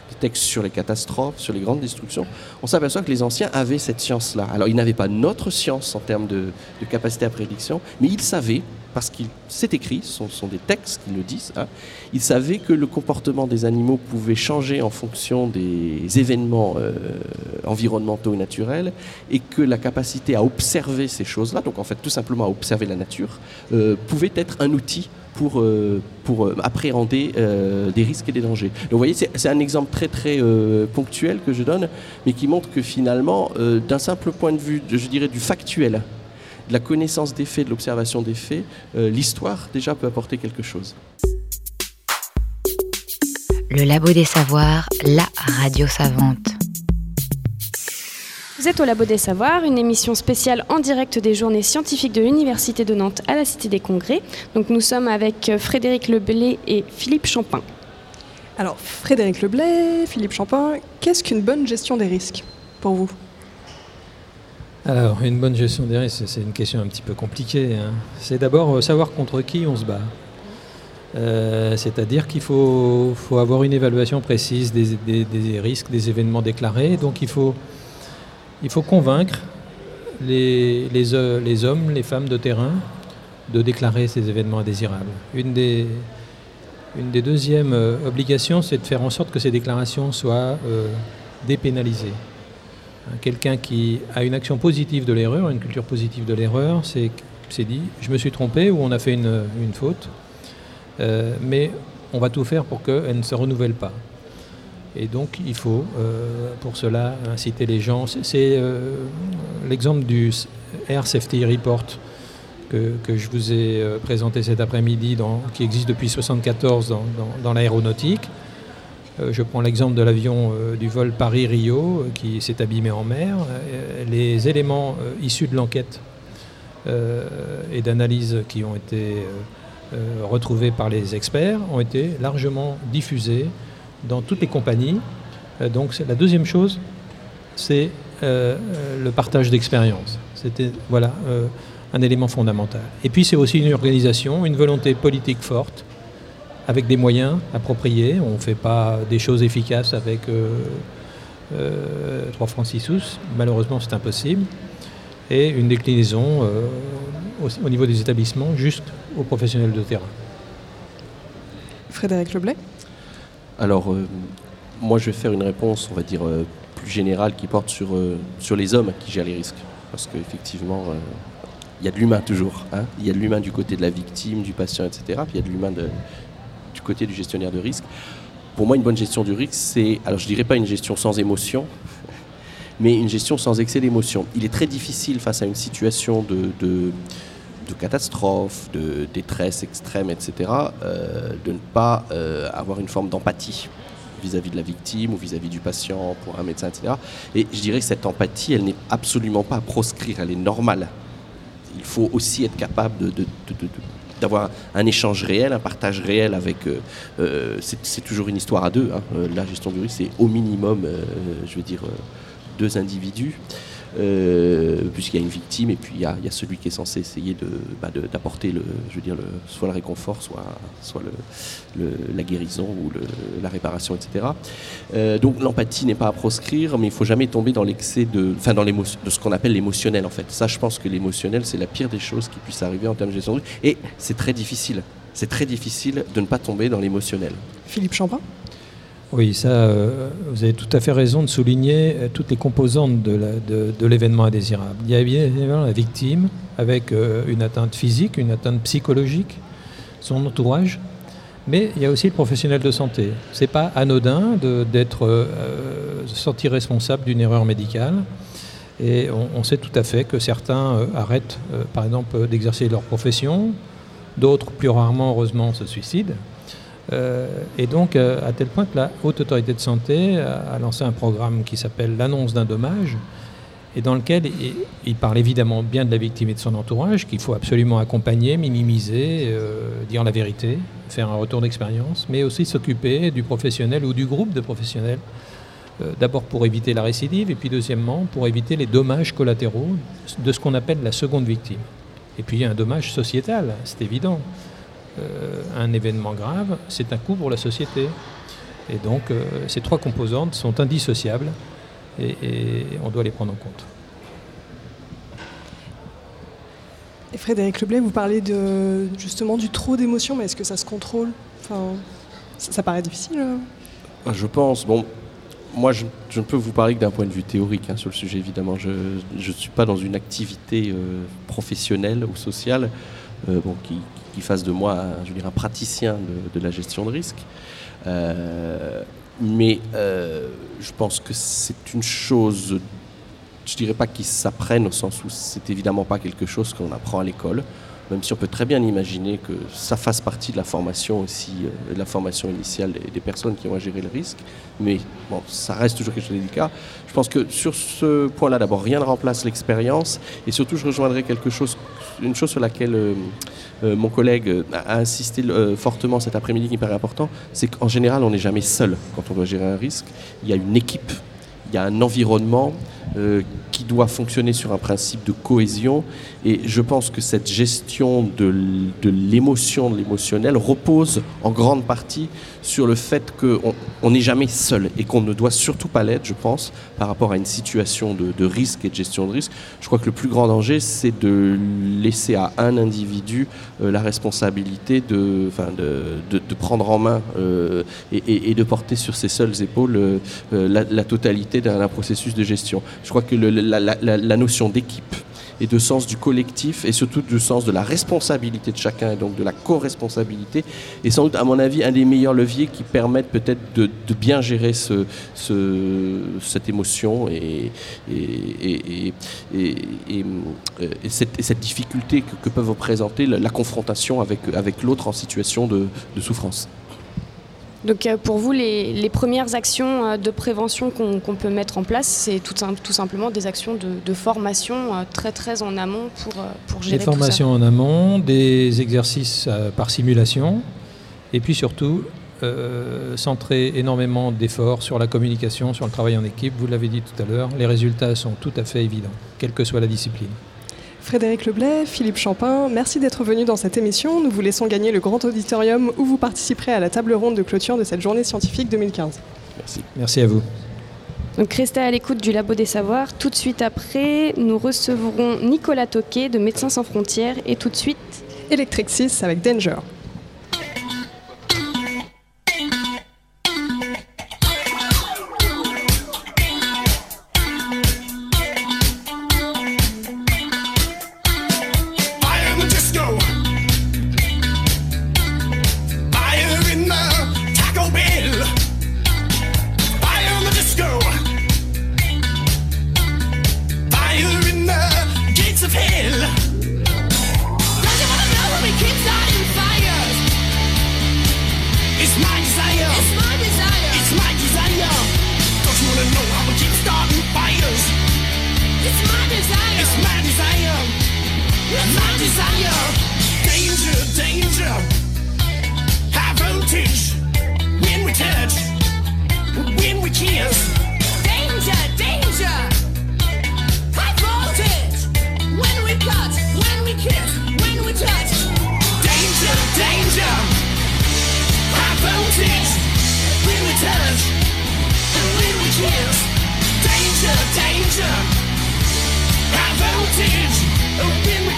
des textes sur les catastrophes, sur les grandes destructions, on s'aperçoit que les anciens avaient cette science-là. Alors ils n'avaient pas notre science en termes de capacité à prédiction, mais ils savaient, parce que c'est écrit, ce sont, des textes qui le disent, hein, ils savaient que le comportement des animaux pouvait changer en fonction des événements euh, environnementaux et naturels, et que la capacité à observer ces choses-là, donc en fait tout simplement à observer la nature, euh, pouvait être un outil pour, euh, appréhender des risques et des dangers. Donc vous voyez, c'est un exemple très très ponctuel que je donne, mais qui montre que finalement, d'un simple point de vue, je dirais, du factuel, de la connaissance des faits, de l'observation des faits, euh, l'histoire déjà peut apporter quelque chose. Le Labo des Savoirs, la radio savante. Vous êtes au Labo des Savoirs, une émission spéciale en direct des journées scientifiques de l'Université de Nantes à la Cité des Congrès. Donc nous sommes avec euh, Frédéric Leblé et Philippe Champin. Alors, Frédéric Leblay, Philippe Champin, qu'est-ce qu'une bonne gestion des risques pour vous? Alors, une bonne gestion des risques, c'est une question un petit peu compliquée. hein. C'est d'abord euh, savoir contre qui on se bat. Euh, C'est-à-dire qu'il faut, avoir une évaluation précise des, risques, des événements déclarés. Donc il faut, convaincre euh, les hommes, les femmes de terrain de déclarer ces événements indésirables. Une des, une deuxièmes obligations, c'est de faire en sorte que ces déclarations soient dépénalisées. Quelqu'un qui a une action positive de l'erreur, une culture positive de l'erreur, c'est dit je me suis trompé ou on a fait une, faute, euh, mais on va tout faire pour qu'elle ne se renouvelle pas. Et donc il faut euh, pour cela inciter les gens. C'est- euh, l'exemple du Air Safety Report que, je vous ai présenté cet après-midi, qui existe depuis 1974 dans, dans- dans l'aéronautique. Euh, je prends l'exemple de l'avion euh, du vol Paris-Rio euh, qui s'est abîmé en mer. Les éléments issus de l'enquête et d'analyse qui ont été retrouvés par les experts ont été largement diffusés dans toutes les compagnies. Donc la deuxième chose, c'est le partage d'expérience. C'était voilà un élément fondamental. Et puis c'est aussi une organisation, une volonté politique forte, avec des moyens appropriés. On ne fait pas des choses efficaces avec euh, euh, 3 francs 6 sous. Malheureusement, c'est impossible. Et une déclinaison euh, au, au niveau des établissements jusqu'aux professionnels de terrain. Frédéric Leblay Alors, euh, moi, je vais faire une réponse, on va dire, euh, plus générale qui porte sur, euh, sur les hommes qui gèrent les risques. Parce qu'effectivement, euh, il y a de l'humain toujours. hein. Il y a de l'humain du côté de la victime, du patient, etc. Puis il y a de l'humain de- du côté du gestionnaire de risque. Pour moi, une bonne gestion du risque, c'est, alors je dirais pas une gestion sans émotion, [LAUGHS] mais une gestion sans excès d'émotion. Il est très difficile face à une situation de, de, catastrophe, de détresse extrême, etc., euh, de ne pas euh, avoir une forme d'empathie vis-à-vis de la victime ou vis-à-vis du patient, pour un médecin, etc. Et je dirais que cette empathie, elle n'est absolument pas à proscrire, elle est normale. Il faut aussi être capable de- d'avoir un échange réel, un partage réel avec... euh, euh, c'est toujours une histoire à deux. hein. Euh, la gestion du risque, c'est au minimum, je veux dire, deux individus. Euh, puisqu'il y a une victime et puis il y a, celui qui est censé essayer de, bah, de- d'apporter le, je veux dire, le, soit le réconfort, soit, la guérison ou la réparation, etc. Euh, donc l'empathie n'est pas à proscrire, mais il faut jamais tomber dans l'excès de, dans de ce qu'on appelle l'émotionnel en fait. Ça, je pense que l'émotionnel, c'est la pire des choses qui puisse arriver en termes de gestion de. Et c'est très difficile. C'est très difficile de ne pas tomber dans l'émotionnel. Philippe Champin Oui, ça, euh, vous avez tout à fait raison de souligner euh, toutes les composantes de l'événement indésirable. Il y a bien évidemment la victime avec euh, une atteinte physique, une atteinte psychologique, son entourage, mais il y a aussi le professionnel de santé. C'est pas anodin d'être euh, senti responsable d'une erreur médicale. Et on, sait tout à fait que certains arrêtent, par exemple, d'exercer leur profession, d'autres, plus rarement, heureusement, se suicident. Euh, et donc, euh, à tel point que la Haute Autorité de Santé a, lancé un programme qui s'appelle l'annonce d'un dommage, et dans lequel il, parle évidemment bien de la victime et de son entourage, qu'il faut absolument accompagner, minimiser, euh, dire la vérité, faire un retour d'expérience, mais aussi s'occuper du professionnel ou du groupe de professionnels, d'abord pour éviter la récidive, et puis deuxièmement pour éviter les dommages collatéraux de ce qu'on appelle la seconde victime. Et puis un dommage sociétal, c'est évident. Euh, un événement grave, c'est un coût pour la société. Et donc euh, ces trois composantes sont indissociables et, et on doit les prendre en compte. Et Frédéric Leblay, vous parlez de, justement du trop d'émotions, mais est-ce que ça se contrôle? Enfin, ça, ça paraît difficile. euh. Ah, Je pense, bon, moi je, je ne peux vous parler que d'un point de vue théorique hein, sur le sujet, évidemment. Je ne suis pas dans une activité euh, professionnelle ou sociale euh, bon, qui, qui fasse de moi je un praticien de, la gestion de risque. Euh, mais euh, je pense que c'est une chose, je dirais pas qui s'apprenne au sens où c'est évidemment pas quelque chose qu'on apprend à l'école, même si on peut très bien imaginer que ça fasse partie de la formation aussi, euh, de la formation initiale des, personnes qui vont gérer le risque. Mais bon, ça reste toujours quelque chose de délicat. Je pense que sur ce point-là, d'abord, rien ne remplace l'expérience. Et surtout, je rejoindrai quelque chose, une chose sur laquelle euh, mon collègue euh, a insisté euh, fortement cet après-midi qui me paraît important, c'est qu'en général, on n'est jamais seul quand on doit gérer un risque. Il y a une équipe, il y a un environnement qui doit fonctionner sur un principe de cohésion. Et je pense que cette gestion de l'émotion, de l'émotionnel, repose en grande partie sur le fait qu'on on n'est jamais seul et qu'on ne doit surtout pas l'être, je pense, par rapport à une situation de, risque et de gestion de risque. Je crois que le plus grand danger, c'est de laisser à un individu euh, la responsabilité de, prendre en main euh, et, de porter sur ses seules épaules euh, la, totalité d'un processus de gestion. Je crois que la notion d'équipe et de sens du collectif et surtout du sens de la responsabilité de chacun et donc de la co-responsabilité est sans doute à mon avis un des meilleurs leviers qui permettent peut-être de, bien gérer ce, ce- cette émotion et, et, et- et- et- et, et cette, et difficulté que, que peuvent représenter la, confrontation avec, l'autre en situation de souffrance. Donc euh, pour vous, les, les premières actions euh, de prévention qu'on peut mettre en place, c'est tout, sim- tout simplement des actions de, de formation euh, très très en amont pour, pour gérer Des tout ça. formations en amont, des exercices par simulation, et puis surtout euh, centrer énormément d'efforts sur la communication, sur le travail en équipe. Vous l'avez dit tout à l'heure, les résultats sont tout à fait évidents, quelle que soit la discipline. Frédéric Leblay, Philippe Champin, merci d'être venus dans cette émission. Nous vous laissons gagner le grand auditorium où vous participerez à la table ronde de clôture de cette journée scientifique 2015. Merci. Merci à vous. Donc restez à l'écoute du Labo des Savoirs. Tout de suite après, nous recevrons Nicolas Toquet de Médecins sans frontières et tout de suite Electric 6 avec Danger.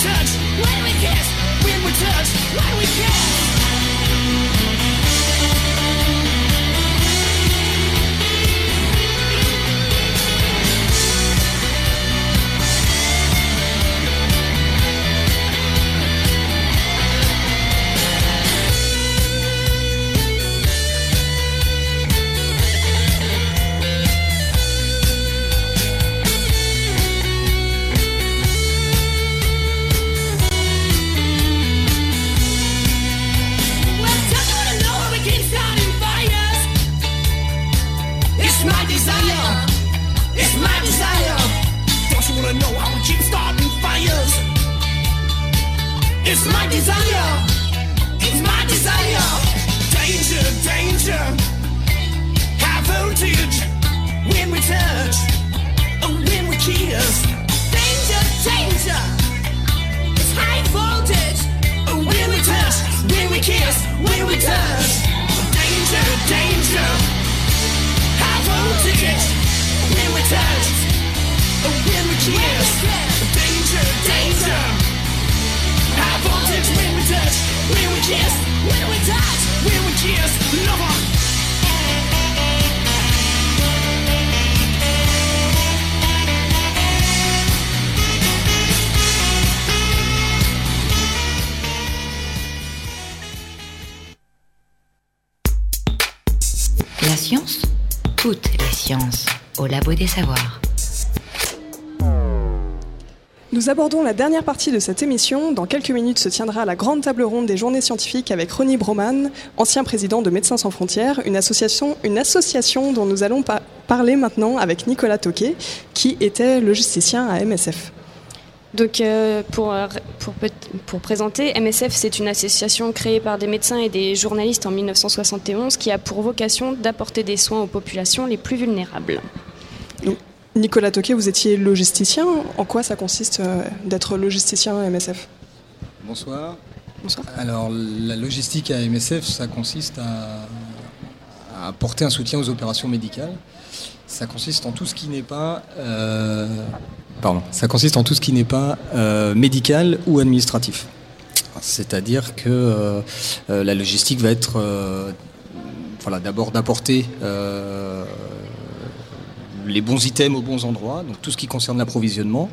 Touch. When we kiss. When we touch. When we kiss. Nous abordons la dernière partie de cette émission. Dans quelques minutes se tiendra la grande table ronde des journées scientifiques avec Ronnie Broman, ancien président de Médecins sans frontières, une association, une association dont nous allons pa- parler maintenant avec Nicolas Toquet, qui était logisticien à MSF. Donc, euh, pour, euh, pour présenter, MSF, c'est une association créée par des médecins et des journalistes en 1971 qui a pour vocation d'apporter des soins aux populations les plus vulnérables. Nicolas Toquet, vous étiez logisticien. En quoi ça consiste euh, d'être logisticien à MSF Bonsoir. Bonsoir. Alors, la logistique à MSF, ça consiste à, à apporter un soutien aux opérations médicales. Ça consiste en tout ce qui n'est pas, euh, pardon, ça consiste en tout ce qui n'est pas euh, médical ou administratif. C'est-à-dire que euh, la logistique va être, voilà, d'abord d'apporter euh, les bons items aux bons endroits, donc tout ce qui concerne l'approvisionnement,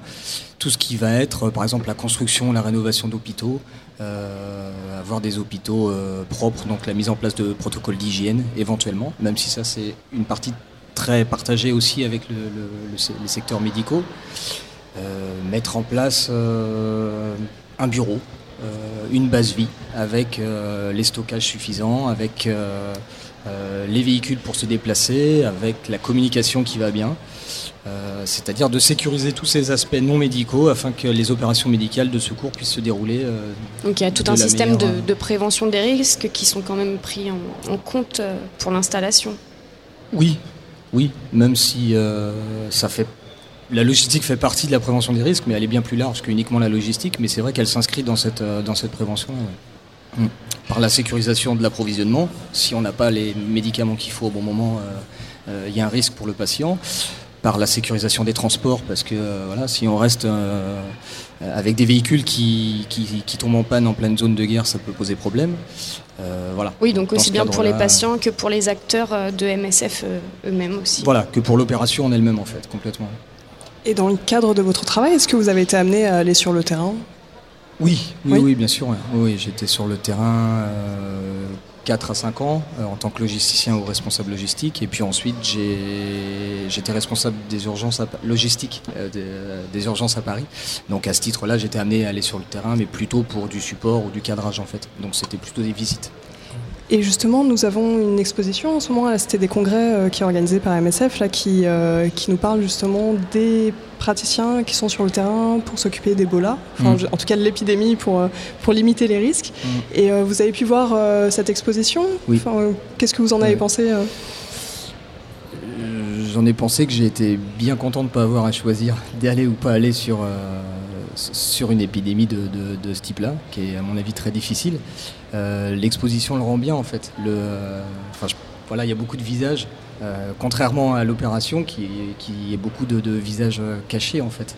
tout ce qui va être, euh, par exemple, la construction, la rénovation d'hôpitaux, euh, avoir des hôpitaux euh, propres, donc la mise en place de protocoles d'hygiène éventuellement, même si ça c'est une partie très partagée aussi avec les secteurs médicaux. Mettre en place un bureau, une base vie avec les stockages suffisants, avec euh, les véhicules pour se déplacer, avec la communication qui va bien. Euh, C'est-à-dire de sécuriser tous ces aspects non médicaux afin que les opérations médicales de secours puissent se dérouler. euh, Donc, il y a tout un système de, meilleure- de prévention des risques qui sont quand même pris en, en compte pour l'installation. Oui, oui, même si euh, ça fait. La logistique fait partie de la prévention des risques, mais elle est bien plus large que uniquement la logistique. Mais c'est vrai qu'elle s'inscrit dans cette, dans cette prévention. ouais. Mm. Par la sécurisation de l'approvisionnement, si on n'a pas les médicaments qu'il faut au bon moment, euh, euh, il y a un risque pour le patient. Par la sécurisation des transports, parce que euh, voilà, si on reste euh, avec des véhicules qui, qui, qui tombent en panne en pleine zone de guerre, ça peut poser problème. Euh, voilà. Oui, donc Dans aussi bien pour les patients que pour les acteurs de MSF eux-mêmes aussi. Voilà, que pour l'opération en elle-même en fait, complètement. Et dans le cadre de votre travail, est-ce que vous avez été amené à aller sur le terrain? Oui, oui, Oui. oui, bien sûr. ouais. Oui, j'étais sur le terrain euh, 4 à 5 ans euh, en tant que logisticien ou responsable logistique. Et puis ensuite, j'ai- j'étais responsable des urgences à logistiques euh, des, des urgences à Paris. Donc à ce titre-là, j'étais amené à aller sur le terrain, mais plutôt pour du support ou du cadrage en fait. Donc c'était plutôt des visites. Et justement, nous avons une exposition en ce moment à la Cité des Congrès euh, qui est organisée par MSF, là, qui, euh, qui nous parle justement des praticiens qui sont sur le terrain pour s'occuper d'Ebola, enfin, Mm. en tout cas de l'épidémie pour, euh, pour limiter les risques. Mm. Et euh, vous avez pu voir euh, cette exposition? Oui. Enfin, euh, Qu'est-ce que vous en avez pensé J'en ai pensé que j'ai été bien content de ne pas avoir à choisir [LAUGHS] d'aller ou pas aller sur, sur une épidémie de, de- de ce type-là, qui est à mon avis très difficile. Euh, L'exposition le rend bien en fait. Le, enfin, je- voilà, il y a beaucoup de visages, euh, contrairement à l'opération qui, qui est beaucoup de, de visages euh, cachés en fait.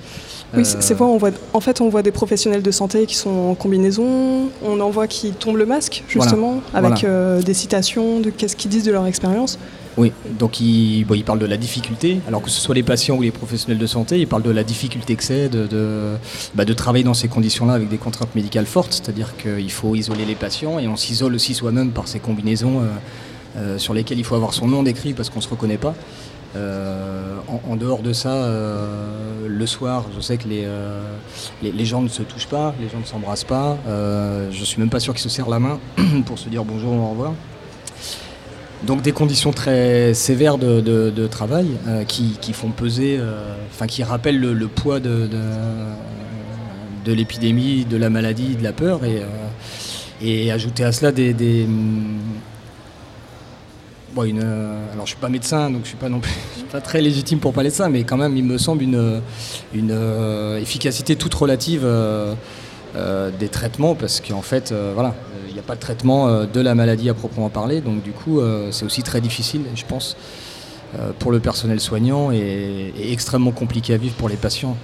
Oui, Euh, c'est c'est vrai, on voit, en fait, on voit des professionnels de santé qui sont en combinaison, on en voit qui tombent le masque, Voilà. justement, avec Voilà. des citations de qu'est-ce qu'ils disent de leur expérience. Oui, donc il, parle de la difficulté, alors que ce soit les patients ou les professionnels de santé, il parle de la difficulté que c'est de, bah, travailler dans ces conditions-là avec des contraintes médicales fortes, c'est-à-dire qu'il faut isoler les patients et on s'isole aussi soi-même par ces combinaisons euh, euh, sur lesquelles il faut avoir son nom décrit parce qu'on ne se reconnaît pas. Euh, en, dehors de ça, le soir, je sais que les, gens ne se touchent pas, les gens ne s'embrassent pas. Je suis même pas sûr qu'ils se serrent la main [CLEARS THROAT] pour se dire bonjour ou au revoir. Donc des conditions très sévères de, travail euh, qui, font peser, euh, enfin qui rappellent le, poids de, de, l'épidémie, de la maladie, de la peur, et, euh, et ajouter à cela des, une, alors je suis pas médecin, donc je suis pas non plus, [LAUGHS] suis pas très légitime pour parler de ça, mais quand même il me semble une, une efficacité toute relative. des traitements parce qu'en fait, voilà, il n'y a pas de traitement euh, de la maladie à proprement parler, donc du coup, euh, c'est aussi très difficile, je pense, euh, pour le personnel soignant et, extrêmement compliqué à vivre pour les patients.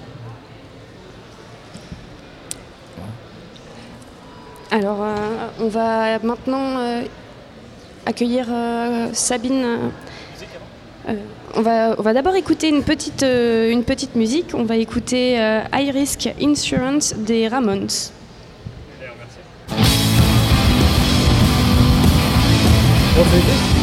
Alors, on va maintenant accueillir Sabine. on va, d'abord écouter une petite, une petite musique. On va écouter High Risk Insurance des Ramones. Risk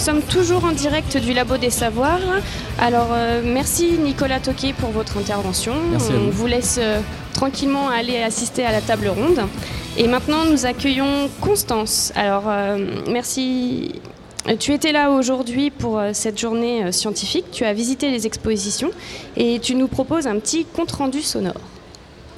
sommes toujours en direct du Labo des Savoirs. Alors, euh, merci Nicolas Toquet pour votre intervention. Merci On vous. vous laisse euh, tranquillement aller assister à la table ronde. Et maintenant, nous accueillons Constance. Alors, euh, merci Tu étais là aujourd'hui pour cette journée scientifique, tu as visité les expositions et tu nous proposes un petit compte-rendu sonore.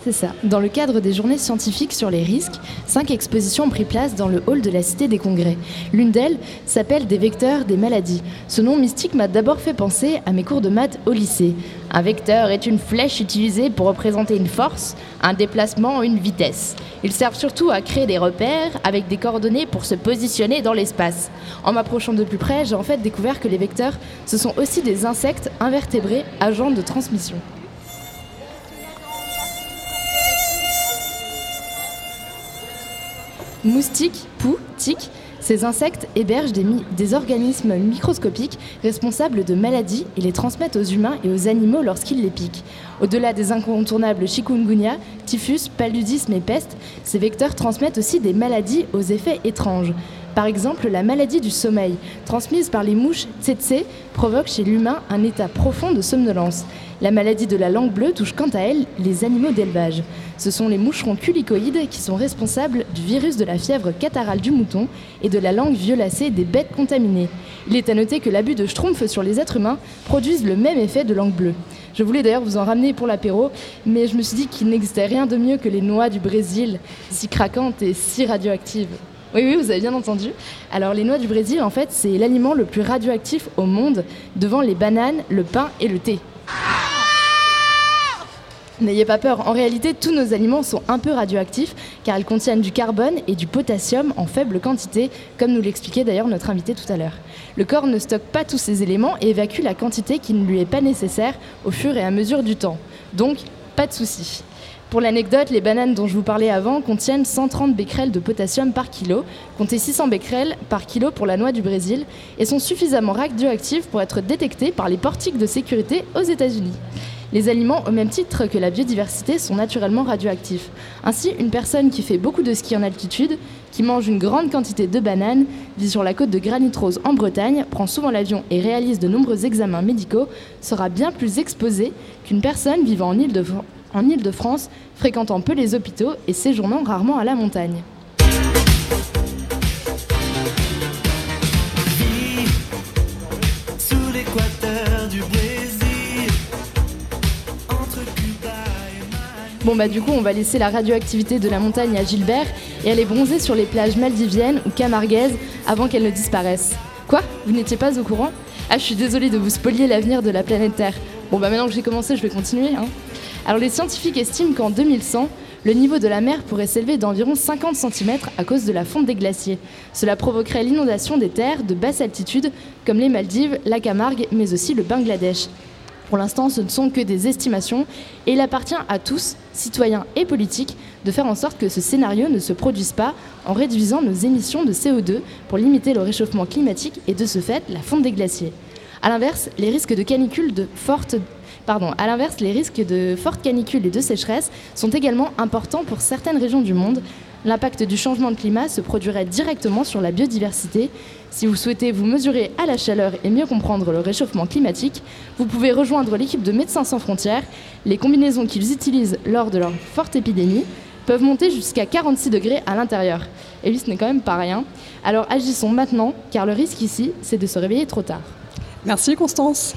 C'est ça. Dans le cadre des journées scientifiques sur les risques, cinq expositions ont pris place dans le hall de la Cité des Congrès. L'une d'elles s'appelle Des vecteurs des maladies. Ce nom mystique m'a d'abord fait penser à mes cours de maths au lycée. Un vecteur est une flèche utilisée pour représenter une force, un déplacement, une vitesse. Ils servent surtout à créer des repères avec des coordonnées pour se positionner dans l'espace. En m'approchant de plus près, j'ai en fait découvert que les vecteurs, ce sont aussi des insectes invertébrés agents de transmission. Moustiques, poux, tiques, ces insectes hébergent des, des organismes microscopiques responsables de maladies et les transmettent aux humains et aux animaux lorsqu'ils les piquent. Au-delà des incontournables chikungunya, typhus, paludisme et peste, ces vecteurs transmettent aussi des maladies aux effets étranges. Par exemple, la maladie du sommeil, transmise par les mouches tsetse, provoque chez l'humain un état profond de somnolence. La maladie de la langue bleue touche quant à elle les animaux d'élevage. Ce sont les moucherons culicoïdes qui sont responsables du virus de la fièvre catarrhale du mouton et de la langue violacée des bêtes contaminées. Il est à noter que l'abus de schtroumpf sur les êtres humains produisent le même effet de langue bleue. Je voulais d'ailleurs vous en ramener pour l'apéro, mais je me suis dit qu'il n'existait rien de mieux que les noix du Brésil, si craquantes et si radioactives. Oui, oui, vous avez bien entendu. Alors, les noix du Brésil, en fait, c'est l'aliment le plus radioactif au monde, devant les bananes, le pain et le thé. N'ayez pas peur, en réalité, tous nos aliments sont un peu radioactifs, car ils contiennent du carbone et du potassium en faible quantité, comme nous l'expliquait d'ailleurs notre invité tout à l'heure. Le corps ne stocke pas tous ces éléments et évacue la quantité qui ne lui est pas nécessaire au fur et à mesure du temps. Donc, pas de souci. Pour l'anecdote, les bananes dont je vous parlais avant contiennent 130 becquerels de potassium par kilo, comptez 600 becquerels par kilo pour la noix du Brésil, et sont suffisamment radioactives pour être détectés par les portiques de sécurité aux États-Unis. Les aliments, au même titre que la biodiversité, sont naturellement radioactifs. Ainsi, une personne qui fait beaucoup de ski en altitude, qui mange une grande quantité de bananes, vit sur la côte de Granit Rose en Bretagne, prend souvent l'avion et réalise de nombreux examens médicaux, sera bien plus exposée qu'une personne vivant en île de en Île-de-France, fréquentant peu les hôpitaux et séjournant rarement à la montagne. Bon bah du coup on va laisser la radioactivité de la montagne à Gilbert et aller bronzer sur les plages maldiviennes ou camarguaises avant qu'elles ne disparaissent. Quoi? Vous n'étiez pas au courant? Ah je suis désolée de vous spolier l'avenir de la planète Terre. Bon bah maintenant que j'ai commencé je vais continuer. Hein. Alors les scientifiques estiment qu'en 2100, le niveau de la mer pourrait s'élever d'environ 50 cm à cause de la fonte des glaciers. Cela provoquerait l'inondation des terres de basse altitude comme les Maldives, la Camargue mais aussi le Bangladesh. Pour l'instant, ce ne sont que des estimations et il appartient à tous, citoyens et politiques, de faire en sorte que ce scénario ne se produise pas en réduisant nos émissions de CO2 pour limiter le réchauffement climatique et de ce fait la fonte des glaciers. A l'inverse, les risques de canicule de forte Pardon, à l'inverse, les risques de fortes canicules et de sécheresse sont également importants pour certaines régions du monde. L'impact du changement de climat se produirait directement sur la biodiversité. Si vous souhaitez vous mesurer à la chaleur et mieux comprendre le réchauffement climatique, vous pouvez rejoindre l'équipe de Médecins sans frontières. Les combinaisons qu'ils utilisent lors de leur forte épidémie peuvent monter jusqu'à 46 degrés à l'intérieur. Et oui, ce n'est quand même pas rien. Alors agissons maintenant, car le risque ici, c'est de se réveiller trop tard. Merci Constance.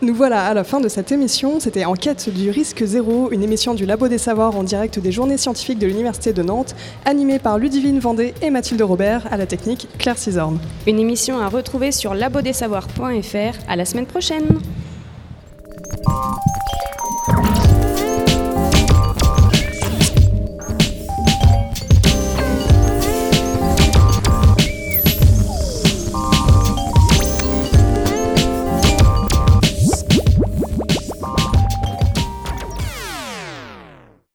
Nous voilà à la fin de cette émission. C'était En quête du risque zéro, une émission du Labo des Savoirs en direct des journées scientifiques de l'Université de Nantes, animée par Ludivine Vendée et Mathilde Robert, à la technique Claire Cisorne. Une émission à retrouver sur labodessavoir.fr. À la semaine prochaine.